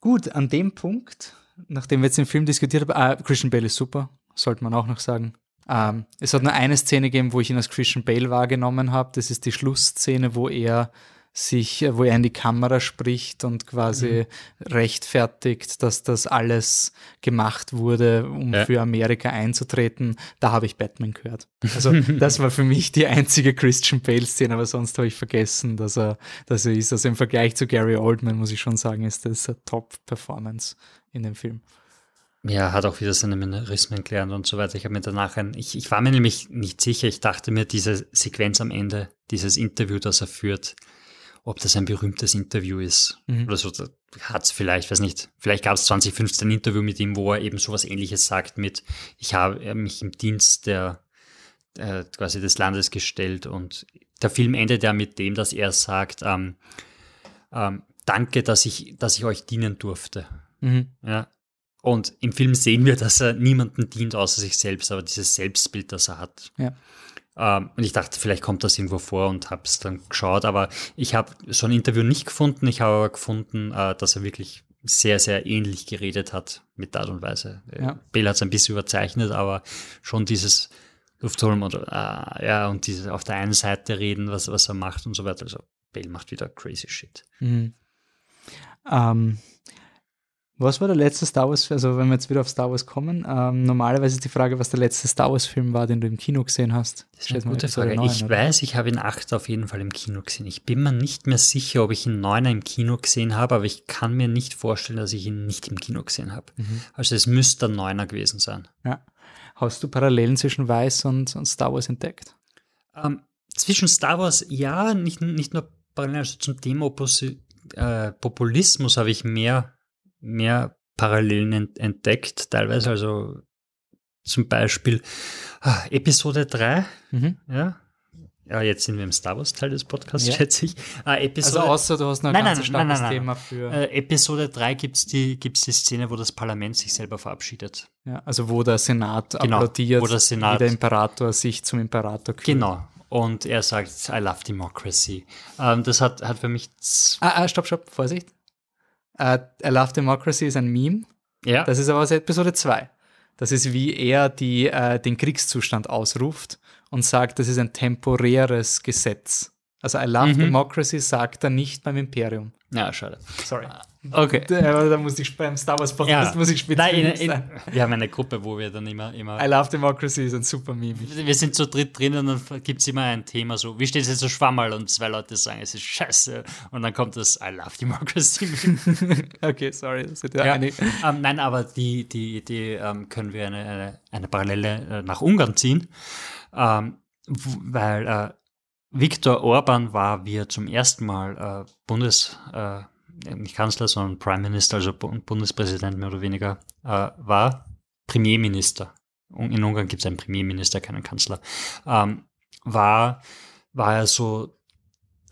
gut, an dem Punkt, nachdem wir jetzt den Film diskutiert haben, äh, Christian Bale ist super, sollte man auch noch sagen. Ähm, es hat nur eine Szene gegeben, wo ich ihn als Christian Bale wahrgenommen habe. Das ist die Schlussszene, wo er sich, wo er in die Kamera spricht und quasi mhm. rechtfertigt, dass das alles gemacht wurde, um ja. für Amerika einzutreten, da habe ich Batman gehört. Also das war für mich die einzige Christian Bale-Szene, aber sonst habe ich vergessen, dass er, dass er ist. Also im Vergleich zu Gary Oldman muss ich schon sagen, ist das eine Top-Performance in dem Film. Ja, hat auch wieder seine Minerismen gelernt und so weiter. Ich habe mir danach ein, ich, ich war mir nämlich nicht sicher. Ich dachte mir, diese Sequenz am Ende, dieses Interview, das er führt, ob das ein berühmtes Interview ist mhm. oder so. Hat es vielleicht, weiß nicht, vielleicht gab es 2015 ein Interview mit ihm, wo er eben sowas ähnliches sagt mit, ich habe mich im Dienst der äh, quasi des Landes gestellt und der Film endet ja mit dem, dass er sagt, ähm, ähm, danke, dass ich, dass ich euch dienen durfte. Mhm. Ja. Und im Film sehen wir, dass er niemanden dient außer sich selbst, aber dieses Selbstbild, das er hat. Ja. Ähm, und ich dachte, vielleicht kommt das irgendwo vor und habe es dann geschaut. Aber ich habe so ein Interview nicht gefunden. Ich habe aber gefunden, äh, dass er wirklich sehr, sehr ähnlich geredet hat mit der Art und Weise. Äh, ja. Bale hat es ein bisschen überzeichnet, aber schon dieses Luftholen und, äh, ja, und diese auf der einen Seite reden, was, was er macht und so weiter. Also Bale macht wieder crazy shit. Mhm. Ähm, was war der letzte Star Wars, also wenn wir jetzt wieder auf Star Wars kommen, ähm, normalerweise ist die Frage, was der letzte Star Wars Film war, den du im Kino gesehen hast. Das ist eine gute Frage. 9, ich oder? weiß, ich habe ihn 8 auf jeden Fall im Kino gesehen. Ich bin mir nicht mehr sicher, ob ich ihn 9 im Kino gesehen habe, aber ich kann mir nicht vorstellen, dass ich ihn nicht im Kino gesehen habe. Mhm. Also es müsste ein 9er gewesen sein. Ja. Hast du Parallelen zwischen Weiß und, und Star Wars entdeckt? Ähm, zwischen Star Wars, ja, nicht, nicht nur Parallelen, also zum Thema Opposi äh, Populismus habe ich mehr mehr Parallelen entdeckt, teilweise. Also zum Beispiel ah, Episode 3, mhm. ja. Ja, jetzt sind wir im Star Wars Teil des Podcasts, ja. schätze ich. Ah, Episode, also außer du hast noch ein nein, ganz nein, nein, nein, Thema für. Äh, Episode 3 gibt es die, gibt's die Szene, wo das Parlament sich selber verabschiedet. Ja, also wo der Senat genau, applaudiert, wo der Senat, wie der Imperator sich zum Imperator kühlt. Genau. Und er sagt, I love democracy. Ähm, das hat, hat für mich. Ah, ah, stopp, stopp, Vorsicht. Uh, I Love Democracy ist ein Meme. Ja. Das ist aber aus Episode 2. Das ist, wie er die, uh, den Kriegszustand ausruft und sagt, das ist ein temporäres Gesetz. Also I Love mhm. Democracy sagt er nicht beim Imperium. Ja, schade. Sorry. Okay. Da, da muss ich beim Star Wars Podcast ja. muss ich speziell sein. Wir haben eine Gruppe, wo wir dann immer, immer. I love Democracy ist ein super Meme. Wir sind zu dritt drin und dann gibt es immer ein Thema so, wie steht es jetzt so Schwammerl? Und zwei Leute sagen, es ist scheiße. Und dann kommt das I love Democracy. okay, sorry. Das ja, ja. Ähm, nein, aber die, die Idee ähm, können wir eine, eine, eine Parallele äh, nach Ungarn ziehen. Ähm, weil äh, Viktor Orban war, wie er zum ersten Mal äh, Bundes, äh, nicht Kanzler, sondern Prime Minister, also Bundespräsident mehr oder weniger, äh, war Premierminister. In Ungarn gibt es einen Premierminister, keinen Kanzler. Ähm, war, war er so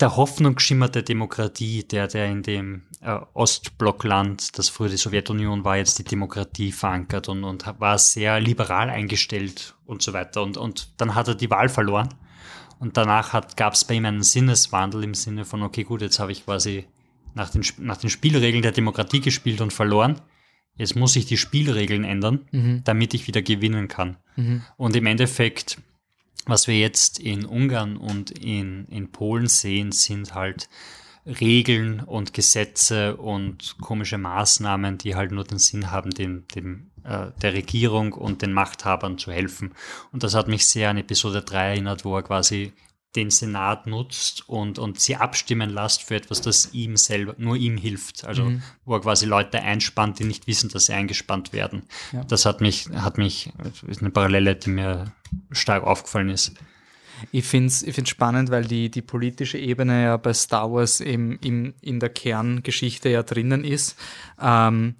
der Hoffnungsschimmer der Demokratie, der, der in dem äh, Ostblockland, das früher die Sowjetunion war, jetzt die Demokratie verankert und, und war sehr liberal eingestellt und so weiter. Und, und dann hat er die Wahl verloren. Und danach gab es bei ihm einen Sinneswandel im Sinne von, okay, gut, jetzt habe ich quasi nach den, nach den Spielregeln der Demokratie gespielt und verloren. Jetzt muss ich die Spielregeln ändern, mhm. damit ich wieder gewinnen kann. Mhm. Und im Endeffekt, was wir jetzt in Ungarn und in, in Polen sehen, sind halt Regeln und Gesetze und komische Maßnahmen, die halt nur den Sinn haben, dem, dem, äh, der Regierung und den Machthabern zu helfen. Und das hat mich sehr an Episode 3 erinnert, wo er quasi den Senat nutzt und, und sie abstimmen lässt für etwas, das ihm selber, nur ihm hilft. Also mhm. wo er quasi Leute einspannt, die nicht wissen, dass sie eingespannt werden. Ja. Das hat mich, hat mich, ist eine Parallele, die mir stark aufgefallen ist. Ich finde es ich find's spannend, weil die, die politische Ebene ja bei Star Wars eben in, in der Kerngeschichte ja drinnen ist. Ähm,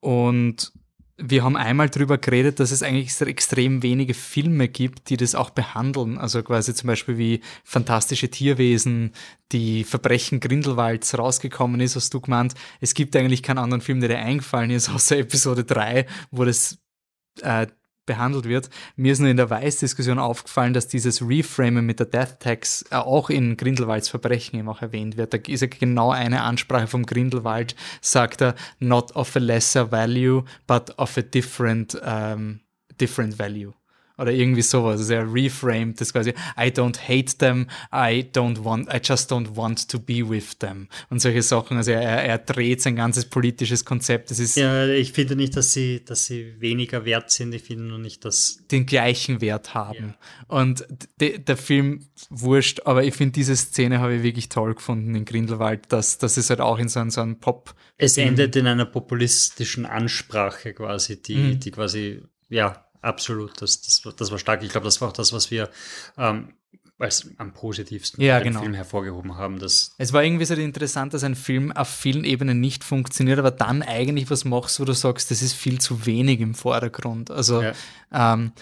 und wir haben einmal darüber geredet, dass es eigentlich extrem wenige Filme gibt, die das auch behandeln. Also quasi zum Beispiel wie Fantastische Tierwesen, die Verbrechen Grindelwalds rausgekommen ist, hast du gemeint. Es gibt eigentlich keinen anderen Film, der dir eingefallen ist, außer Episode 3, wo das äh, behandelt wird. Mir ist nur in der Weiß-Diskussion aufgefallen, dass dieses Reframen mit der Death Tax äh, auch in Grindelwalds Verbrechen eben auch erwähnt wird. Da ist ja genau eine Ansprache vom Grindelwald, sagt er, not of a lesser value, but of a different, um, different value oder irgendwie sowas. Er reframed das quasi, I don't hate them, I don't want, I just don't want to be with them. Und solche Sachen. Also er, er dreht sein ganzes politisches Konzept. Das ist ja, ich finde nicht, dass sie, dass sie weniger wert sind. Ich finde nur nicht, dass den gleichen Wert haben. Ja. Und de, der Film wurscht, aber ich finde diese Szene habe ich wirklich toll gefunden in Grindelwald, dass, dass es halt auch in so, einem, so einem Pop. Es endet in einer populistischen Ansprache quasi, die, mhm. die quasi, ja, absolut. Das, das, das war stark. Ich glaube, das war auch das, was wir ähm, als am positivsten ja, genau. Film hervorgehoben haben. Dass es war irgendwie so interessant, dass ein Film auf vielen Ebenen nicht funktioniert, aber dann eigentlich was machst, wo du sagst, das ist viel zu wenig im Vordergrund. Also ja, ähm,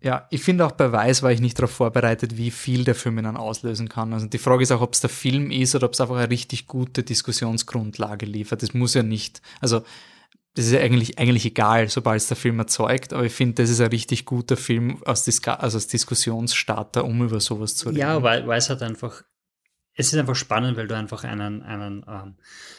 ja ich finde auch bei Weiß war ich nicht darauf vorbereitet, wie viel der Film dann auslösen kann. Also die Frage ist auch, ob es der Film ist oder ob es einfach eine richtig gute Diskussionsgrundlage liefert. Das muss ja nicht, also das ist ja eigentlich, eigentlich egal, sobald es der Film erzeugt, aber ich finde, das ist ein richtig guter Film als, Dis also als Diskussionsstarter, um über sowas zu reden. Ja, weil, weil es hat einfach, es ist einfach spannend, weil du einfach einen, einen, ähm,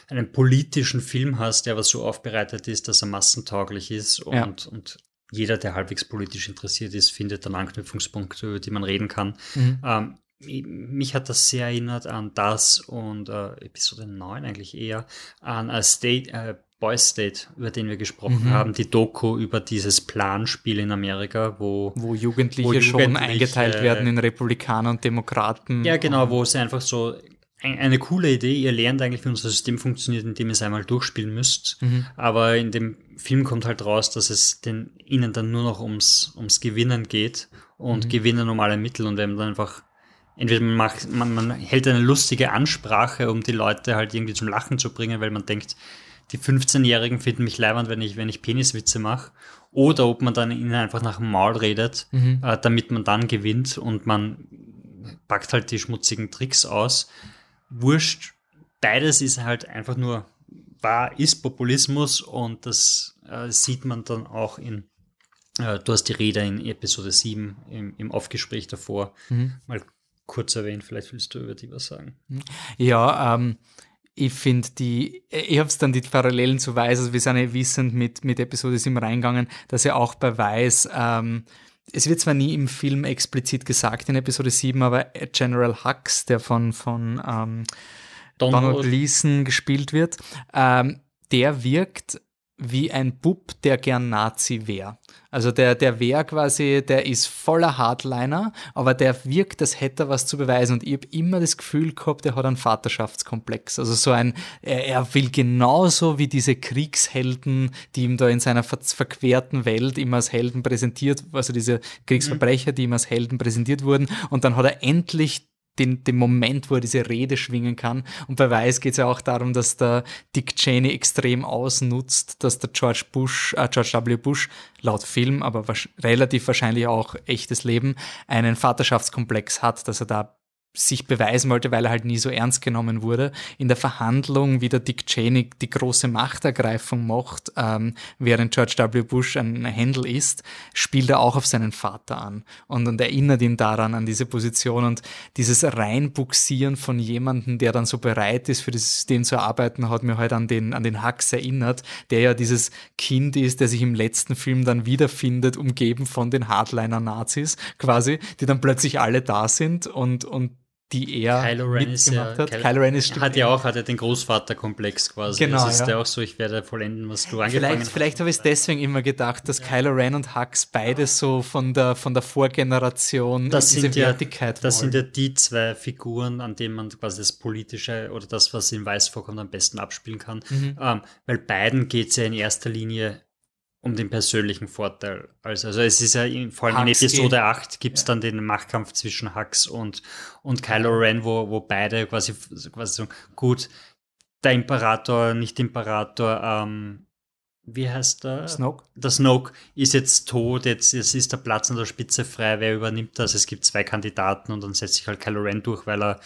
einen politischen Film hast, der aber so aufbereitet ist, dass er massentauglich ist und, ja. und jeder, der halbwegs politisch interessiert ist, findet dann Anknüpfungspunkte, über die man reden kann. Mhm. Ähm, mich hat das sehr erinnert an das und äh, Episode 9 eigentlich eher, an a State, äh, Boys State, über den wir gesprochen mhm. haben, die Doku über dieses Planspiel in Amerika, wo, wo Jugendliche, wo Jugendliche schon eingeteilt werden in Republikaner und Demokraten. Ja, genau, wo es einfach so eine coole Idee. Ihr lernt eigentlich, wie unser System funktioniert, indem ihr es einmal durchspielen müsst. Mhm. Aber in dem Film kommt halt raus, dass es den, ihnen dann nur noch ums, ums Gewinnen geht und mhm. Gewinnen um alle Mittel. Und wenn man dann einfach, entweder man macht, man, man hält eine lustige Ansprache, um die Leute halt irgendwie zum Lachen zu bringen, weil man denkt, die 15-Jährigen finden mich leibend, wenn ich, wenn ich Peniswitze mache. Oder ob man dann ihnen einfach nach dem Maul redet, mhm. äh, damit man dann gewinnt und man packt halt die schmutzigen Tricks aus. Wurscht, beides ist halt einfach nur wahr, ist Populismus und das äh, sieht man dann auch in, äh, du hast die Rede in Episode 7 im, im Aufgespräch davor mhm. mal kurz erwähnt, vielleicht willst du über die was sagen. Ja, ähm, ich finde die, ich habe es dann die Parallelen zu Weiß, also wir sind ja wissend mit, mit Episode 7 reingegangen, dass er auch bei Weiß, ähm, es wird zwar nie im Film explizit gesagt in Episode 7, aber General Hux, der von, von ähm, Donald. Donald Gleason gespielt wird, ähm, der wirkt wie ein Bub, der gern Nazi wäre. Also der, der wäre quasi, der ist voller Hardliner, aber der wirkt, als hätte er was zu beweisen. Und ich habe immer das Gefühl gehabt, er hat einen Vaterschaftskomplex. Also so ein, er, er will genauso wie diese Kriegshelden, die ihm da in seiner ver verquerten Welt immer als Helden präsentiert, also diese Kriegsverbrecher, die ihm als Helden präsentiert wurden. Und dann hat er endlich den, den Moment, wo er diese Rede schwingen kann. Und bei Weiß geht es ja auch darum, dass der Dick Cheney extrem ausnutzt, dass der George Bush, äh, George W. Bush, laut Film, aber relativ wahrscheinlich auch echtes Leben, einen Vaterschaftskomplex hat, dass er da sich beweisen wollte, weil er halt nie so ernst genommen wurde. In der Verhandlung, wie der Dick Cheney die große Machtergreifung macht, ähm, während George W. Bush ein Händel ist, spielt er auch auf seinen Vater an und, und erinnert ihn daran, an diese Position und dieses Reinbuxieren von jemandem, der dann so bereit ist, für das System zu arbeiten, hat mir halt an den, an den Hux erinnert, der ja dieses Kind ist, der sich im letzten Film dann wiederfindet, umgeben von den Hardliner-Nazis quasi, die dann plötzlich alle da sind und, und die er Kylo Ren mitgemacht ist ja, hat. Kylo, Ren ist hat ja auch hat ja den Großvaterkomplex quasi. Genau, Es ist ja. ja auch so, ich werde vollenden, was du angefangen Vielleicht, hast. vielleicht habe ich es deswegen immer gedacht, dass Kylo Ren und Hux beide so von der, von der Vorgeneration das diese sind ja, Wertigkeit das sind wollen. ja die zwei Figuren, an denen man quasi das Politische oder das, was in Weiß vorkommt, am besten abspielen kann. Mhm. Ähm, weil beiden geht es ja in erster Linie um den persönlichen Vorteil. Also, also es ist ja in, vor allem in Hux Episode geht- 8 gibt es dann den Machtkampf zwischen Hux und, und Kylo Ren, wo, wo beide quasi, quasi so, gut, der Imperator, nicht Imperator, ähm, wie heißt der? Snoke? Der Snoke ist jetzt tot, jetzt, jetzt ist der Platz an der Spitze frei, wer übernimmt das? Es gibt zwei Kandidaten und dann setzt sich halt Kylo Ren durch, weil er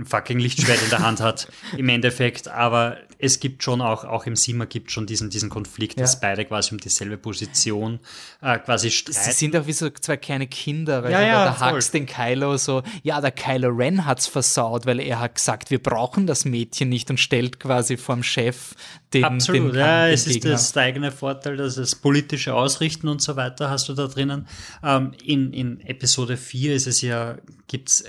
ein fucking Lichtschwert in der Hand hat, im Endeffekt. Aber es gibt schon auch, auch im Sima gibt schon diesen, diesen Konflikt, Ja. dass beide quasi um dieselbe Position äh, quasi Sie streiten. sind auch wie so zwei kleine Kinder, weil Ja, ja, der voll. Hux den Kylo so, ja, der Kylo Ren hat's versaut, weil er hat gesagt, wir brauchen das Mädchen nicht und stellt quasi vorm Chef den, Absolut, den, ja, es ist Gegner. das der eigene Vorteil, dass es politische Ausrichten und so weiter hast du da drinnen. Ähm, in, in Episode 4 ist es ja, gibt's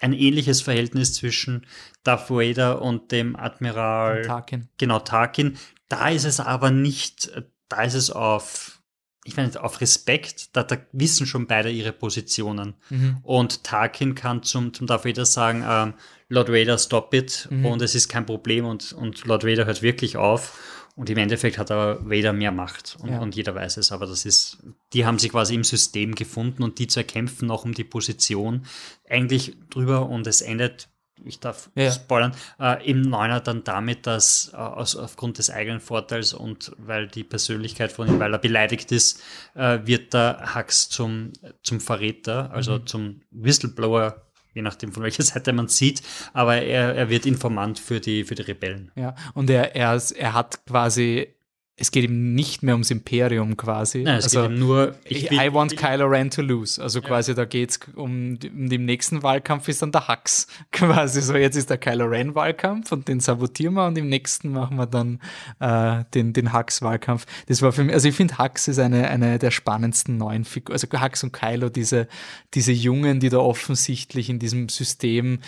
ein ähnliches Verhältnis zwischen Darth Vader und dem Admiral Tarkin. Genau, Tarkin. Da ist es aber nicht, da ist es auf, ich meine, auf Respekt, da, da wissen schon beide ihre Positionen. Mhm. Und Tarkin kann zum, zum Darth Vader sagen, ähm, Lord Vader, stop it. Mhm. Und es ist kein Problem. Und, und Lord Vader hört wirklich auf. Und im Endeffekt hat aber Vader mehr Macht. Und, Ja. und jeder weiß es. Aber das ist, die haben sich quasi im System gefunden und die zwei kämpfen noch um die Position eigentlich drüber. Und es endet, ich darf Ja. spoilern, äh, im Neuner dann damit, dass äh, aus, aufgrund des eigenen Vorteils und weil die Persönlichkeit von ihm, weil er beleidigt ist, äh, wird der Hux zum, zum Verräter, also Mhm. zum Whistleblower, je nachdem von welcher Seite man sieht, aber er, er wird Informant für die, für die Rebellen. Ja, und er, er, er hat quasi, es geht ihm nicht mehr ums Imperium quasi. Nein, es also, geht ihm nur, ich, will, I want Kylo Ren to lose. Also quasi, da geht's um, um den nächsten Wahlkampf ist dann der Hux. Quasi so, jetzt ist der Kylo Ren Wahlkampf und den sabotieren wir und im nächsten machen wir dann äh, den, den Hux Wahlkampf. Das war für mich, also ich finde Hux ist eine, eine der spannendsten neuen Figuren. Also Hux und Kylo, diese, diese Jungen, die da offensichtlich in diesem System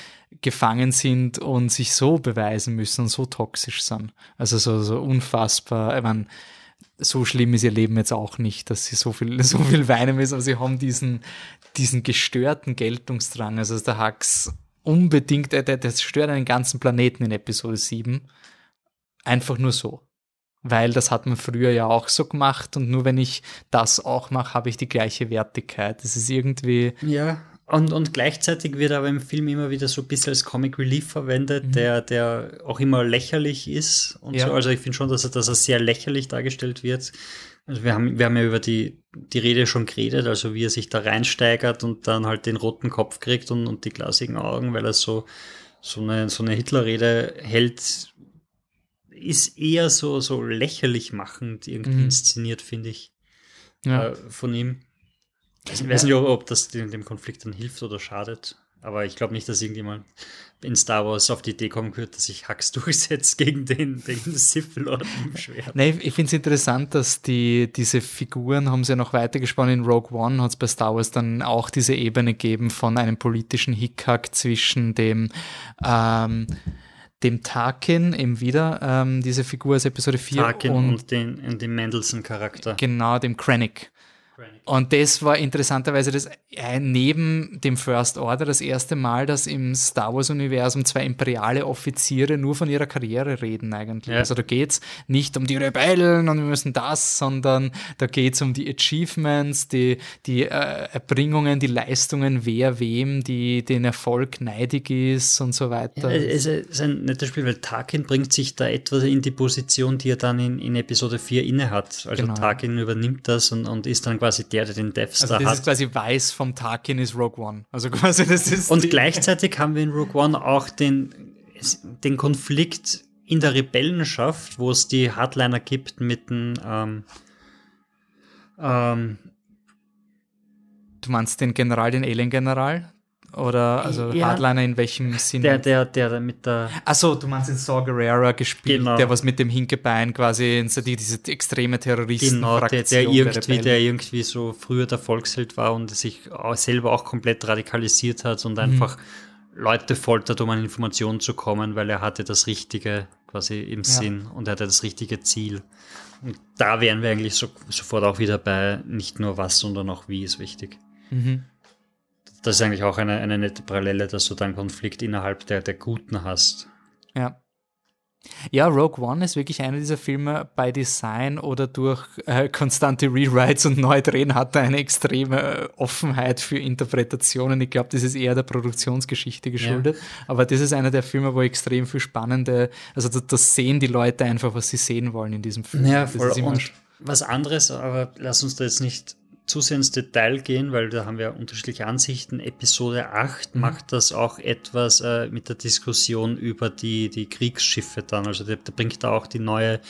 gefangen sind und sich so beweisen müssen und so toxisch sind. Also so, so unfassbar. Ich meine, so schlimm ist ihr Leben jetzt auch nicht, dass sie so viel, so viel weinen müssen, aber sie haben diesen, diesen gestörten Geltungsdrang. Also der Hux unbedingt, der, der zerstört einen ganzen Planeten in Episode 7. Einfach nur so. Weil das hat man früher ja auch so gemacht und nur wenn ich das auch mache, habe ich die gleiche Wertigkeit. Das ist irgendwie, Ja, und, und gleichzeitig wird aber im Film immer wieder so ein bisschen als Comic Relief verwendet, der, der auch immer lächerlich ist und Mhm. Ja. so. Also ich finde schon, dass er, dass er sehr lächerlich dargestellt wird. Also wir haben, wir haben ja über die, die Rede schon geredet, also wie er sich da reinsteigert und dann halt den roten Kopf kriegt und, und die glasigen Augen, weil er so, so eine, so eine Hitlerrede hält, ist eher so, so lächerlich machend irgendwie Mhm. inszeniert, finde ich, ja. äh, von ihm. Ich weiß nicht, ob, ob das dem, dem Konflikt dann hilft oder schadet. Aber ich glaube nicht, dass irgendjemand in Star Wars auf die Idee kommen wird, dass sich Hux durchsetzt gegen den, den Sith Lord im Schwert. Nee, ich finde es interessant, dass die, diese Figuren haben sie ja noch weitergesponnen. In Rogue One hat es bei Star Wars dann auch diese Ebene gegeben von einem politischen Hickhack zwischen dem, ähm, dem Tarkin, eben wieder, ähm, diese Figur aus Episode 4 Tarkin und, und, den, und den Mendelssohn-Charakter. genau dem Krennic. Und das war interessanterweise das äh, neben dem First Order das erste Mal, dass im Star Wars-Universum zwei imperiale Offiziere nur von ihrer Karriere reden eigentlich. Ja. Also da geht's nicht um die Rebellen und wir müssen das, sondern da geht's um die Achievements, die, die äh, Erbringungen, die Leistungen, wer wem, die den Erfolg neidig ist und so weiter. Ja, es ist ein nettes Spiel, weil Tarkin bringt sich da etwas in die Position, die er dann in, in Episode 4 inne hat. Also Genau. Tarkin übernimmt das und, und ist dann quasi der, der den Death also Star das hat. ist quasi weiß vom Tarkin ist Rogue One. Also quasi das ist Und gleichzeitig haben wir in Rogue One auch den, den Konflikt in der Rebellenschaft, wo es die Hardliner gibt mit dem ähm, ähm, Du meinst den General, den Alien-General? Oder also Ja. Hardliner in welchem Sinne? der, der, der mit der Achso, du meinst den Saw Gerrera gespielt, Genau. der was mit dem Hinkebein quasi in die, diese extreme Terroristen Genau, der, der irgendwie, der irgendwie so früher der Volksheld war und sich auch selber auch komplett radikalisiert hat Mhm. und einfach Leute foltert, um an Informationen zu kommen, weil er hatte das Richtige quasi im ja. Sinn und er hatte das richtige Ziel. Und da wären wir eigentlich so, sofort auch wieder bei nicht nur was, sondern auch wie ist wichtig. Mhm. Das ist eigentlich auch eine, eine nette Parallele, dass du dann Konflikt innerhalb der, der Guten hast. Ja. Ja, Rogue One ist wirklich einer dieser Filme bei Design oder durch äh, konstante Rewrites und Neudrehen hat er eine extreme äh, Offenheit für Interpretationen. Ich glaube, das ist eher der Produktionsgeschichte geschuldet. Ja. Aber das ist einer der Filme, wo extrem viel spannende, also das, das, sehen die Leute einfach, was sie sehen wollen in diesem Film. Ja, voll. und was anderes, aber lass uns da jetzt nicht zu sehr ins Detail gehen, weil da haben wir unterschiedliche Ansichten. Episode 8 mhm. macht das auch etwas äh, mit der Diskussion über die, die Kriegsschiffe dann. Also der, der bringt da auch die neue,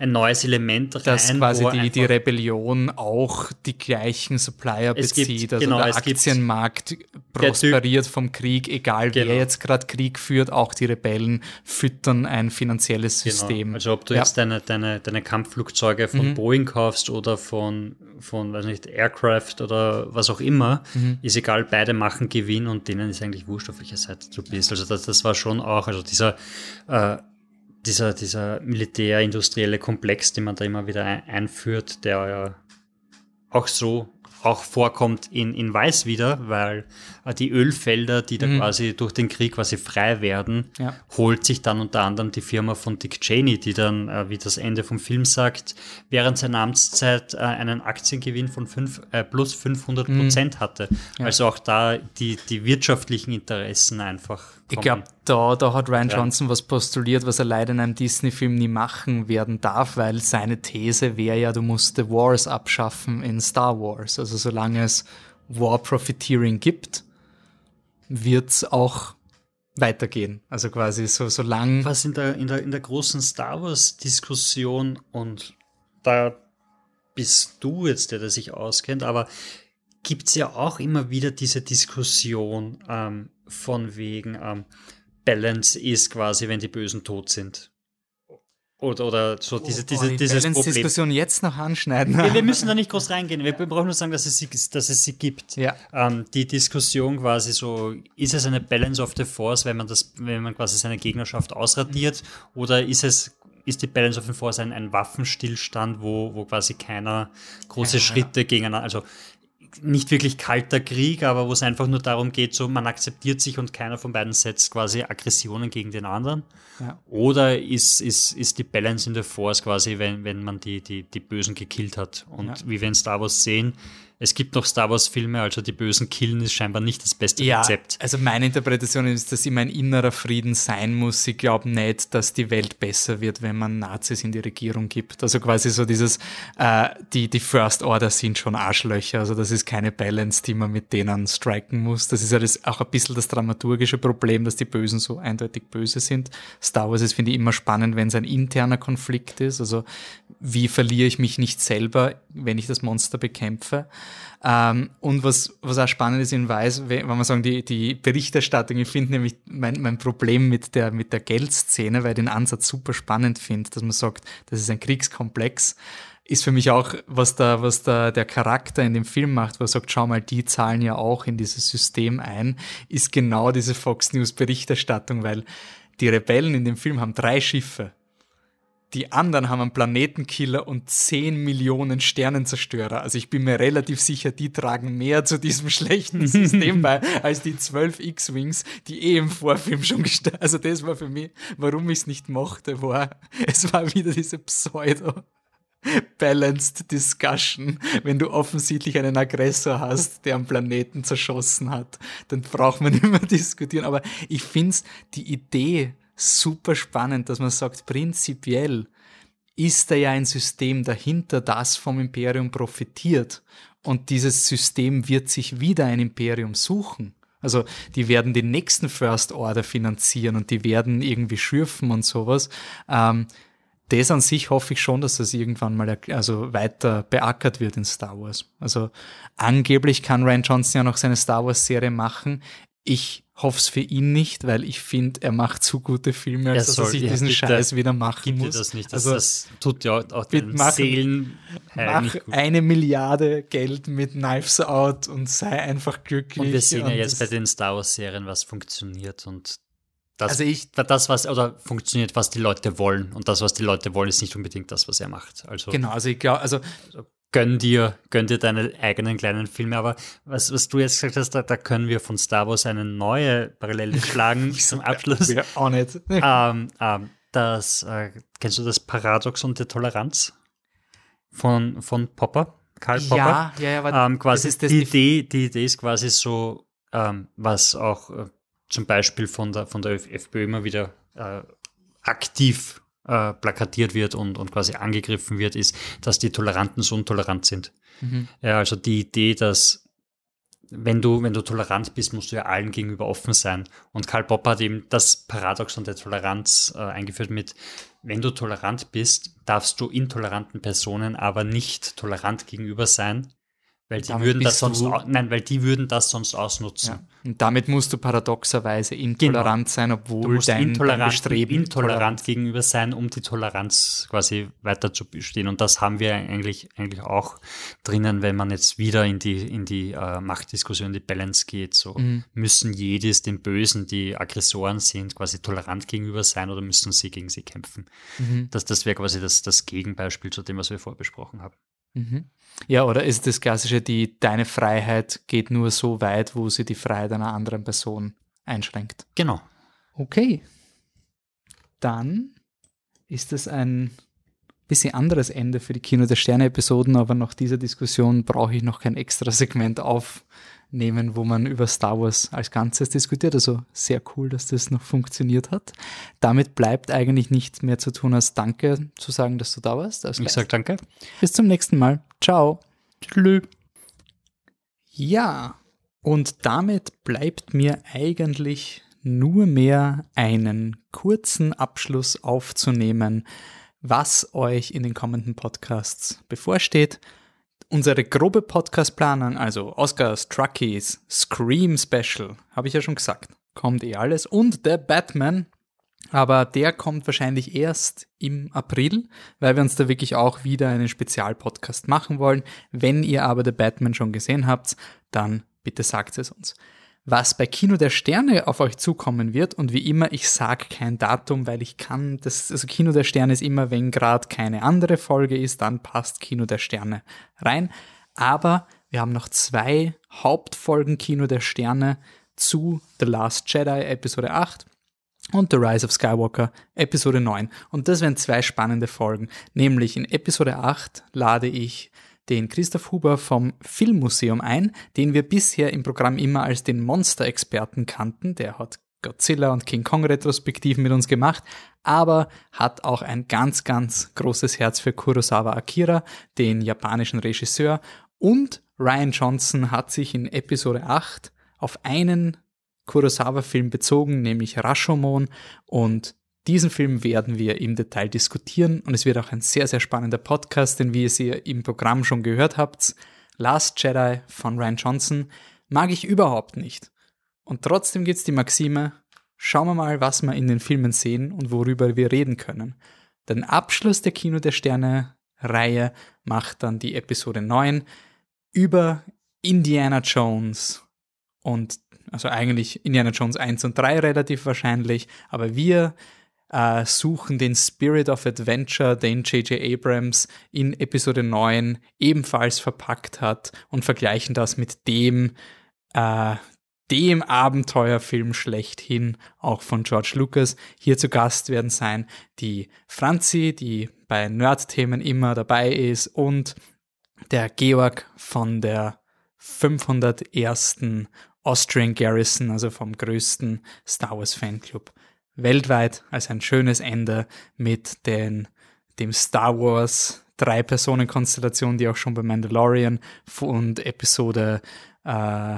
ein neues Element rein. Dass quasi die, die Rebellion auch die gleichen Supplier bezieht. Gibt, also genau, der Aktienmarkt prosperiert vom Krieg, egal genau. wer jetzt gerade Krieg führt, auch die Rebellen füttern ein finanzielles genau. System. Genau. Also ob du ja. jetzt deine, deine, deine Kampfflugzeuge von mhm. Boeing kaufst oder von, von weiß nicht, Aircraft oder was auch immer, mhm. ist egal, beide machen Gewinn und denen ist eigentlich wurscht, auf welcher Seite du bist. Also das, das war schon auch, also dieser, äh, dieser, dieser militärindustrielle Komplex, den man da immer wieder einführt, der ja auch so auch vorkommt in, in Weiß wieder, weil die Ölfelder, die da mhm. quasi durch den Krieg quasi frei werden, ja. holt sich dann unter anderem die Firma von Dick Cheney, die dann, äh, wie das Ende vom Film sagt, während seiner Amtszeit äh, einen Aktiengewinn von fünf, äh, plus 500 Prozent mhm. hatte. Ja. Also auch da die, die wirtschaftlichen Interessen einfach ich glaube, da, da hat Ryan Johnson was postuliert, was er leider in einem Disney-Film nie machen werden darf, weil seine These wäre ja, du musst The Wars abschaffen in Star Wars. Also solange es War Profiteering gibt, wird es auch weitergehen. Also quasi so, so lang. Was in der, in der, in der großen Star Wars-Diskussion und da bist du jetzt, der, der sich auskennt, aber gibt es ja auch immer wieder diese Diskussion, ähm, von wegen ähm, Balance ist quasi, wenn die Bösen tot sind. Oder, oder so diese, oh, diese, die dieses Problem. Diskussion jetzt noch anschneiden. Wir, wir, müssen da nicht groß reingehen. Wir brauchen nur sagen, dass es sie, dass es sie gibt. Ja. Ähm, die Diskussion quasi so, ist es eine Balance of the Force, wenn man das, wenn man quasi seine Gegnerschaft ausradiert, mhm. oder ist es ist die Balance of the Force ein, ein Waffenstillstand, wo, wo quasi keiner große ja, Schritte ja. gegeneinander, also nicht wirklich kalter Krieg, aber wo es einfach nur darum geht, so man akzeptiert sich und keiner von beiden setzt quasi Aggressionen gegen den anderen. Ja. Oder ist, ist, ist die Balance in der Force quasi, wenn, wenn man die, die, die Bösen gekillt hat. Und ja. wie wir in Star Wars sehen, es gibt noch Star Wars-Filme, also die Bösen killen ist scheinbar nicht das beste ja, Rezept. Also meine Interpretation ist, dass immer ein innerer Frieden sein muss. Ich glaube nicht, dass die Welt besser wird, wenn man Nazis in die Regierung gibt. Also quasi so dieses, äh, die, die First Order sind schon Arschlöcher. Also das ist keine Balance, die man mit denen striken muss. Das ist ja das, auch ein bisschen das dramaturgische Problem, dass die Bösen so eindeutig böse sind. Star Wars ist, finde ich, immer spannend, wenn es ein interner Konflikt ist. Also wie verliere ich mich nicht selber, wenn ich das Monster bekämpfe? Ähm, und was, was auch spannend ist in Weiß, wenn man sagen, die, die Berichterstattung, ich finde nämlich mein, mein Problem mit der, mit der Geldszene, weil ich den Ansatz super spannend finde, dass man sagt, das ist ein Kriegskomplex, ist für mich auch, was da, was da der Charakter in dem Film macht, wo er sagt, schau mal, die zahlen ja auch in dieses System ein, ist genau diese Fox News Berichterstattung, weil die Rebellen in dem Film haben drei Schiffe die anderen haben einen Planetenkiller und 10 Millionen Sternenzerstörer. Also ich bin mir relativ sicher, die tragen mehr zu diesem schlechten System bei, als die 12 X-Wings, die eh im Vorfilm schon gestorben Also das war für mich, warum ich es nicht mochte, war, es war wieder diese Pseudo- Balanced Discussion. Wenn du offensichtlich einen Aggressor hast, der einen Planeten zerschossen hat, dann braucht man nicht mehr diskutieren. Aber ich finde es, die Idee super spannend, dass man sagt, prinzipiell ist da ja ein System dahinter, das vom Imperium profitiert. Und dieses System wird sich wieder ein Imperium suchen. Also die werden den nächsten First Order finanzieren und die werden irgendwie schürfen und sowas. Ähm, das an sich hoffe ich schon, dass das irgendwann mal also weiter beackert wird in Star Wars. Also angeblich kann Ryan Johnson ja noch seine Star Wars Serie machen Ich hoffe es für ihn nicht, weil ich finde, er macht zu gute Filme, als Er dass er sich ja, diesen Scheiß wieder machen muss. das nicht. Das, also das tut ja auch den mach- Seelen mach eine Milliarde Geld mit Knives Out und sei einfach glücklich. Und wir sehen ja und jetzt bei das- den Star Wars Serien, was funktioniert und das, Also ich- das was oder funktioniert, was die Leute wollen und das, was die Leute wollen, ist nicht unbedingt das, was er macht. Also Genau, also ich glaube, also gönn dir, gönn dir deine eigenen kleinen Filme. Aber was, was du jetzt gesagt hast, da, da können wir von Star Wars eine neue Parallele schlagen zum Abschluss. wir auch nicht. ähm, ähm, das, äh, kennst du das Paradoxon der Toleranz von, von Popper? Karl Popper? Ja, ja, ja, aber ähm, quasi das das die, die- Idee, die Idee ist quasi so, ähm, was auch äh, zum Beispiel von der, von der FPÖ immer wieder äh, aktiv äh, plakatiert wird und, und quasi angegriffen wird, ist, dass die Toleranten so intolerant sind. Mhm. Ja, also die Idee, dass wenn du, wenn du tolerant bist, musst du ja allen gegenüber offen sein. Und Karl Popper hat eben das Paradoxon der Toleranz äh, eingeführt mit, wenn du tolerant bist, darfst du intoleranten Personen aber nicht tolerant gegenüber sein, weil die würden das sonst, du- nein, weil die würden das sonst ausnutzen. Ja. Und damit musst du paradoxerweise intolerant sein, Genau. Du obwohl musst dein, dein intolerant, Bestreben intolerant gegenüber sein, um die Toleranz quasi weiter zu bestehen. Und das haben wir eigentlich, eigentlich auch drinnen, wenn man jetzt wieder in die, in die äh, Machtdiskussion, die Balance geht. So Mhm. müssen jedes den Bösen, die Aggressoren sind, quasi tolerant gegenüber sein oder müssen sie gegen sie kämpfen? Mhm. Das, das wäre quasi das, das Gegenbeispiel zu dem, was wir vorbesprochen haben. Mhm. Ja, oder ist das klassische, die deine Freiheit geht nur so weit, wo sie die Freiheit einer anderen Person einschränkt? Genau. Okay. Dann ist es ein bisschen anderes Ende für die Kino der Sterne-Episoden, aber nach dieser Diskussion brauche ich noch kein extra Segment aufnehmen, wo man über Star Wars als Ganzes diskutiert. Also sehr cool, dass das noch funktioniert hat. Damit bleibt eigentlich nichts mehr zu tun, als Danke zu sagen, dass du da warst. Ich sage danke. Bis zum nächsten Mal. Ciao. Tschüss. Ja, und damit bleibt mir eigentlich nur mehr einen kurzen Abschluss aufzunehmen, was euch in den kommenden Podcasts bevorsteht. Unsere grobe Podcast-Planung, also Oscars, Truckies, Scream Special, habe ich ja schon gesagt, kommt eh alles. Und der Batman, aber der kommt wahrscheinlich erst im April, weil wir uns da wirklich auch wieder einen Spezialpodcast machen wollen. Wenn ihr aber The Batman schon gesehen habt, dann bitte sagt es uns. Was bei Kino der Sterne auf euch zukommen wird und wie immer, ich sage kein Datum, weil ich kann, das, also Kino der Sterne ist immer, wenn gerade keine andere Folge ist, dann passt Kino der Sterne rein. Aber wir haben noch zwei Hauptfolgen Kino der Sterne zu The Last Jedi Episode 8 und The Rise of Skywalker Episode 9. Und das wären zwei spannende Folgen. Nämlich in Episode 8 lade ich den Christoph Huber vom Filmmuseum ein, den wir bisher im Programm immer als den Monster-Experten kannten. Der hat Godzilla und King Kong Retrospektiven mit uns gemacht, aber hat auch ein ganz, ganz großes Herz für Kurosawa Akira, den japanischen Regisseur. Und Ryan Johnson hat sich in Episode 8 auf einen Kurosawa-Film bezogen, nämlich Rashomon. Und diesen Film werden wir im Detail diskutieren. Und es wird auch ein sehr, sehr spannender Podcast, denn wie ihr sie im Programm schon gehört habt, Last Jedi von Ryan Johnson mag ich überhaupt nicht. Und trotzdem gibt's die Maxime, schauen wir mal, was wir in den Filmen sehen und worüber wir reden können. Den Abschluss der Kino der Sterne Reihe macht dann die Episode 9 über Indiana Jones und also eigentlich Indiana Jones 1 und 3 relativ wahrscheinlich, aber wir äh, suchen den Spirit of Adventure, den J.J. Abrams in Episode 9 ebenfalls verpackt hat und vergleichen das mit dem, äh, dem Abenteuerfilm schlechthin, auch von George Lucas. Hier zu Gast werden sein die Franzi, die bei Nerd-Themen immer dabei ist, und der Georg von der 501. Austrian Garrison, also vom größten Star Wars Fanclub weltweit, als ein schönes Ende mit den, dem Star Wars Drei-Personen-Konstellation, die auch schon bei Mandalorian und Episode äh,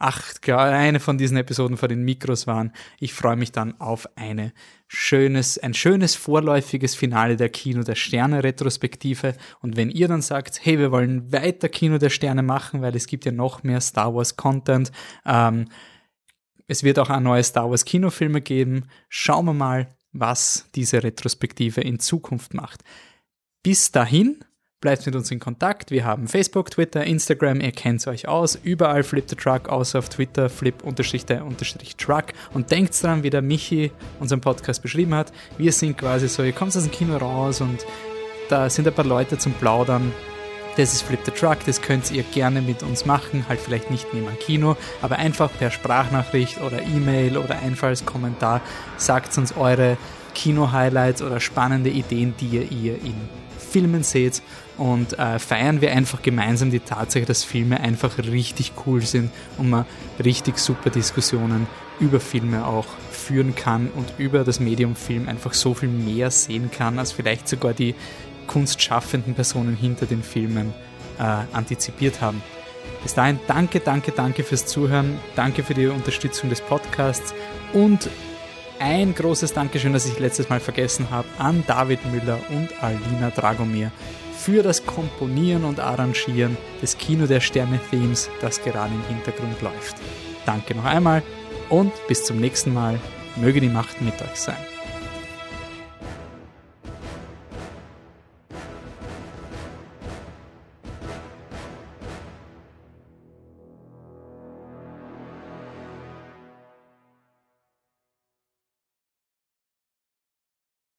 8, eine von diesen Episoden vor den Mikros waren. Ich freue mich dann auf eine schönes, ein schönes vorläufiges Finale der Kino der Sterne Retrospektive. Und wenn ihr dann sagt, hey, wir wollen weiter Kino der Sterne machen, weil es gibt ja noch mehr Star Wars Content, ähm, Es wird auch ein neue Star Wars Kinofilme geben. Schauen wir mal, was diese Retrospektive in Zukunft macht. Bis dahin bleibt mit uns in Kontakt. Wir haben Facebook, Twitter, Instagram, ihr kennt euch aus. Überall Flip the Truck, außer auf Twitter, flip-der-truck. Und denkt dran, wie der Michi unseren Podcast beschrieben hat. Wir sind quasi so, ihr kommt aus dem Kino raus und da sind ein paar Leute zum Plaudern. Das ist Flip the Truck, das könnt ihr gerne mit uns machen, halt vielleicht nicht neben einem Kino, aber einfach per Sprachnachricht oder E-Mail oder Einfallskommentar sagt uns eure Kino-Highlights oder spannende Ideen, die ihr in Filmen seht und äh, feiern wir einfach gemeinsam die Tatsache, dass Filme einfach richtig cool sind und man richtig super Diskussionen über Filme auch führen kann und über das Medium Film einfach so viel mehr sehen kann, als vielleicht sogar die kunstschaffenden Personen hinter den Filmen äh, antizipiert haben. Bis dahin danke, danke, danke fürs Zuhören, danke für die Unterstützung des Podcasts und ein großes Dankeschön, das ich letztes Mal vergessen habe, an David Müller und Alina Dragomir für das Komponieren und Arrangieren des Kino der Sterne-Themes, das gerade im Hintergrund läuft. Danke noch einmal und bis zum nächsten Mal. Möge die Macht euch sein.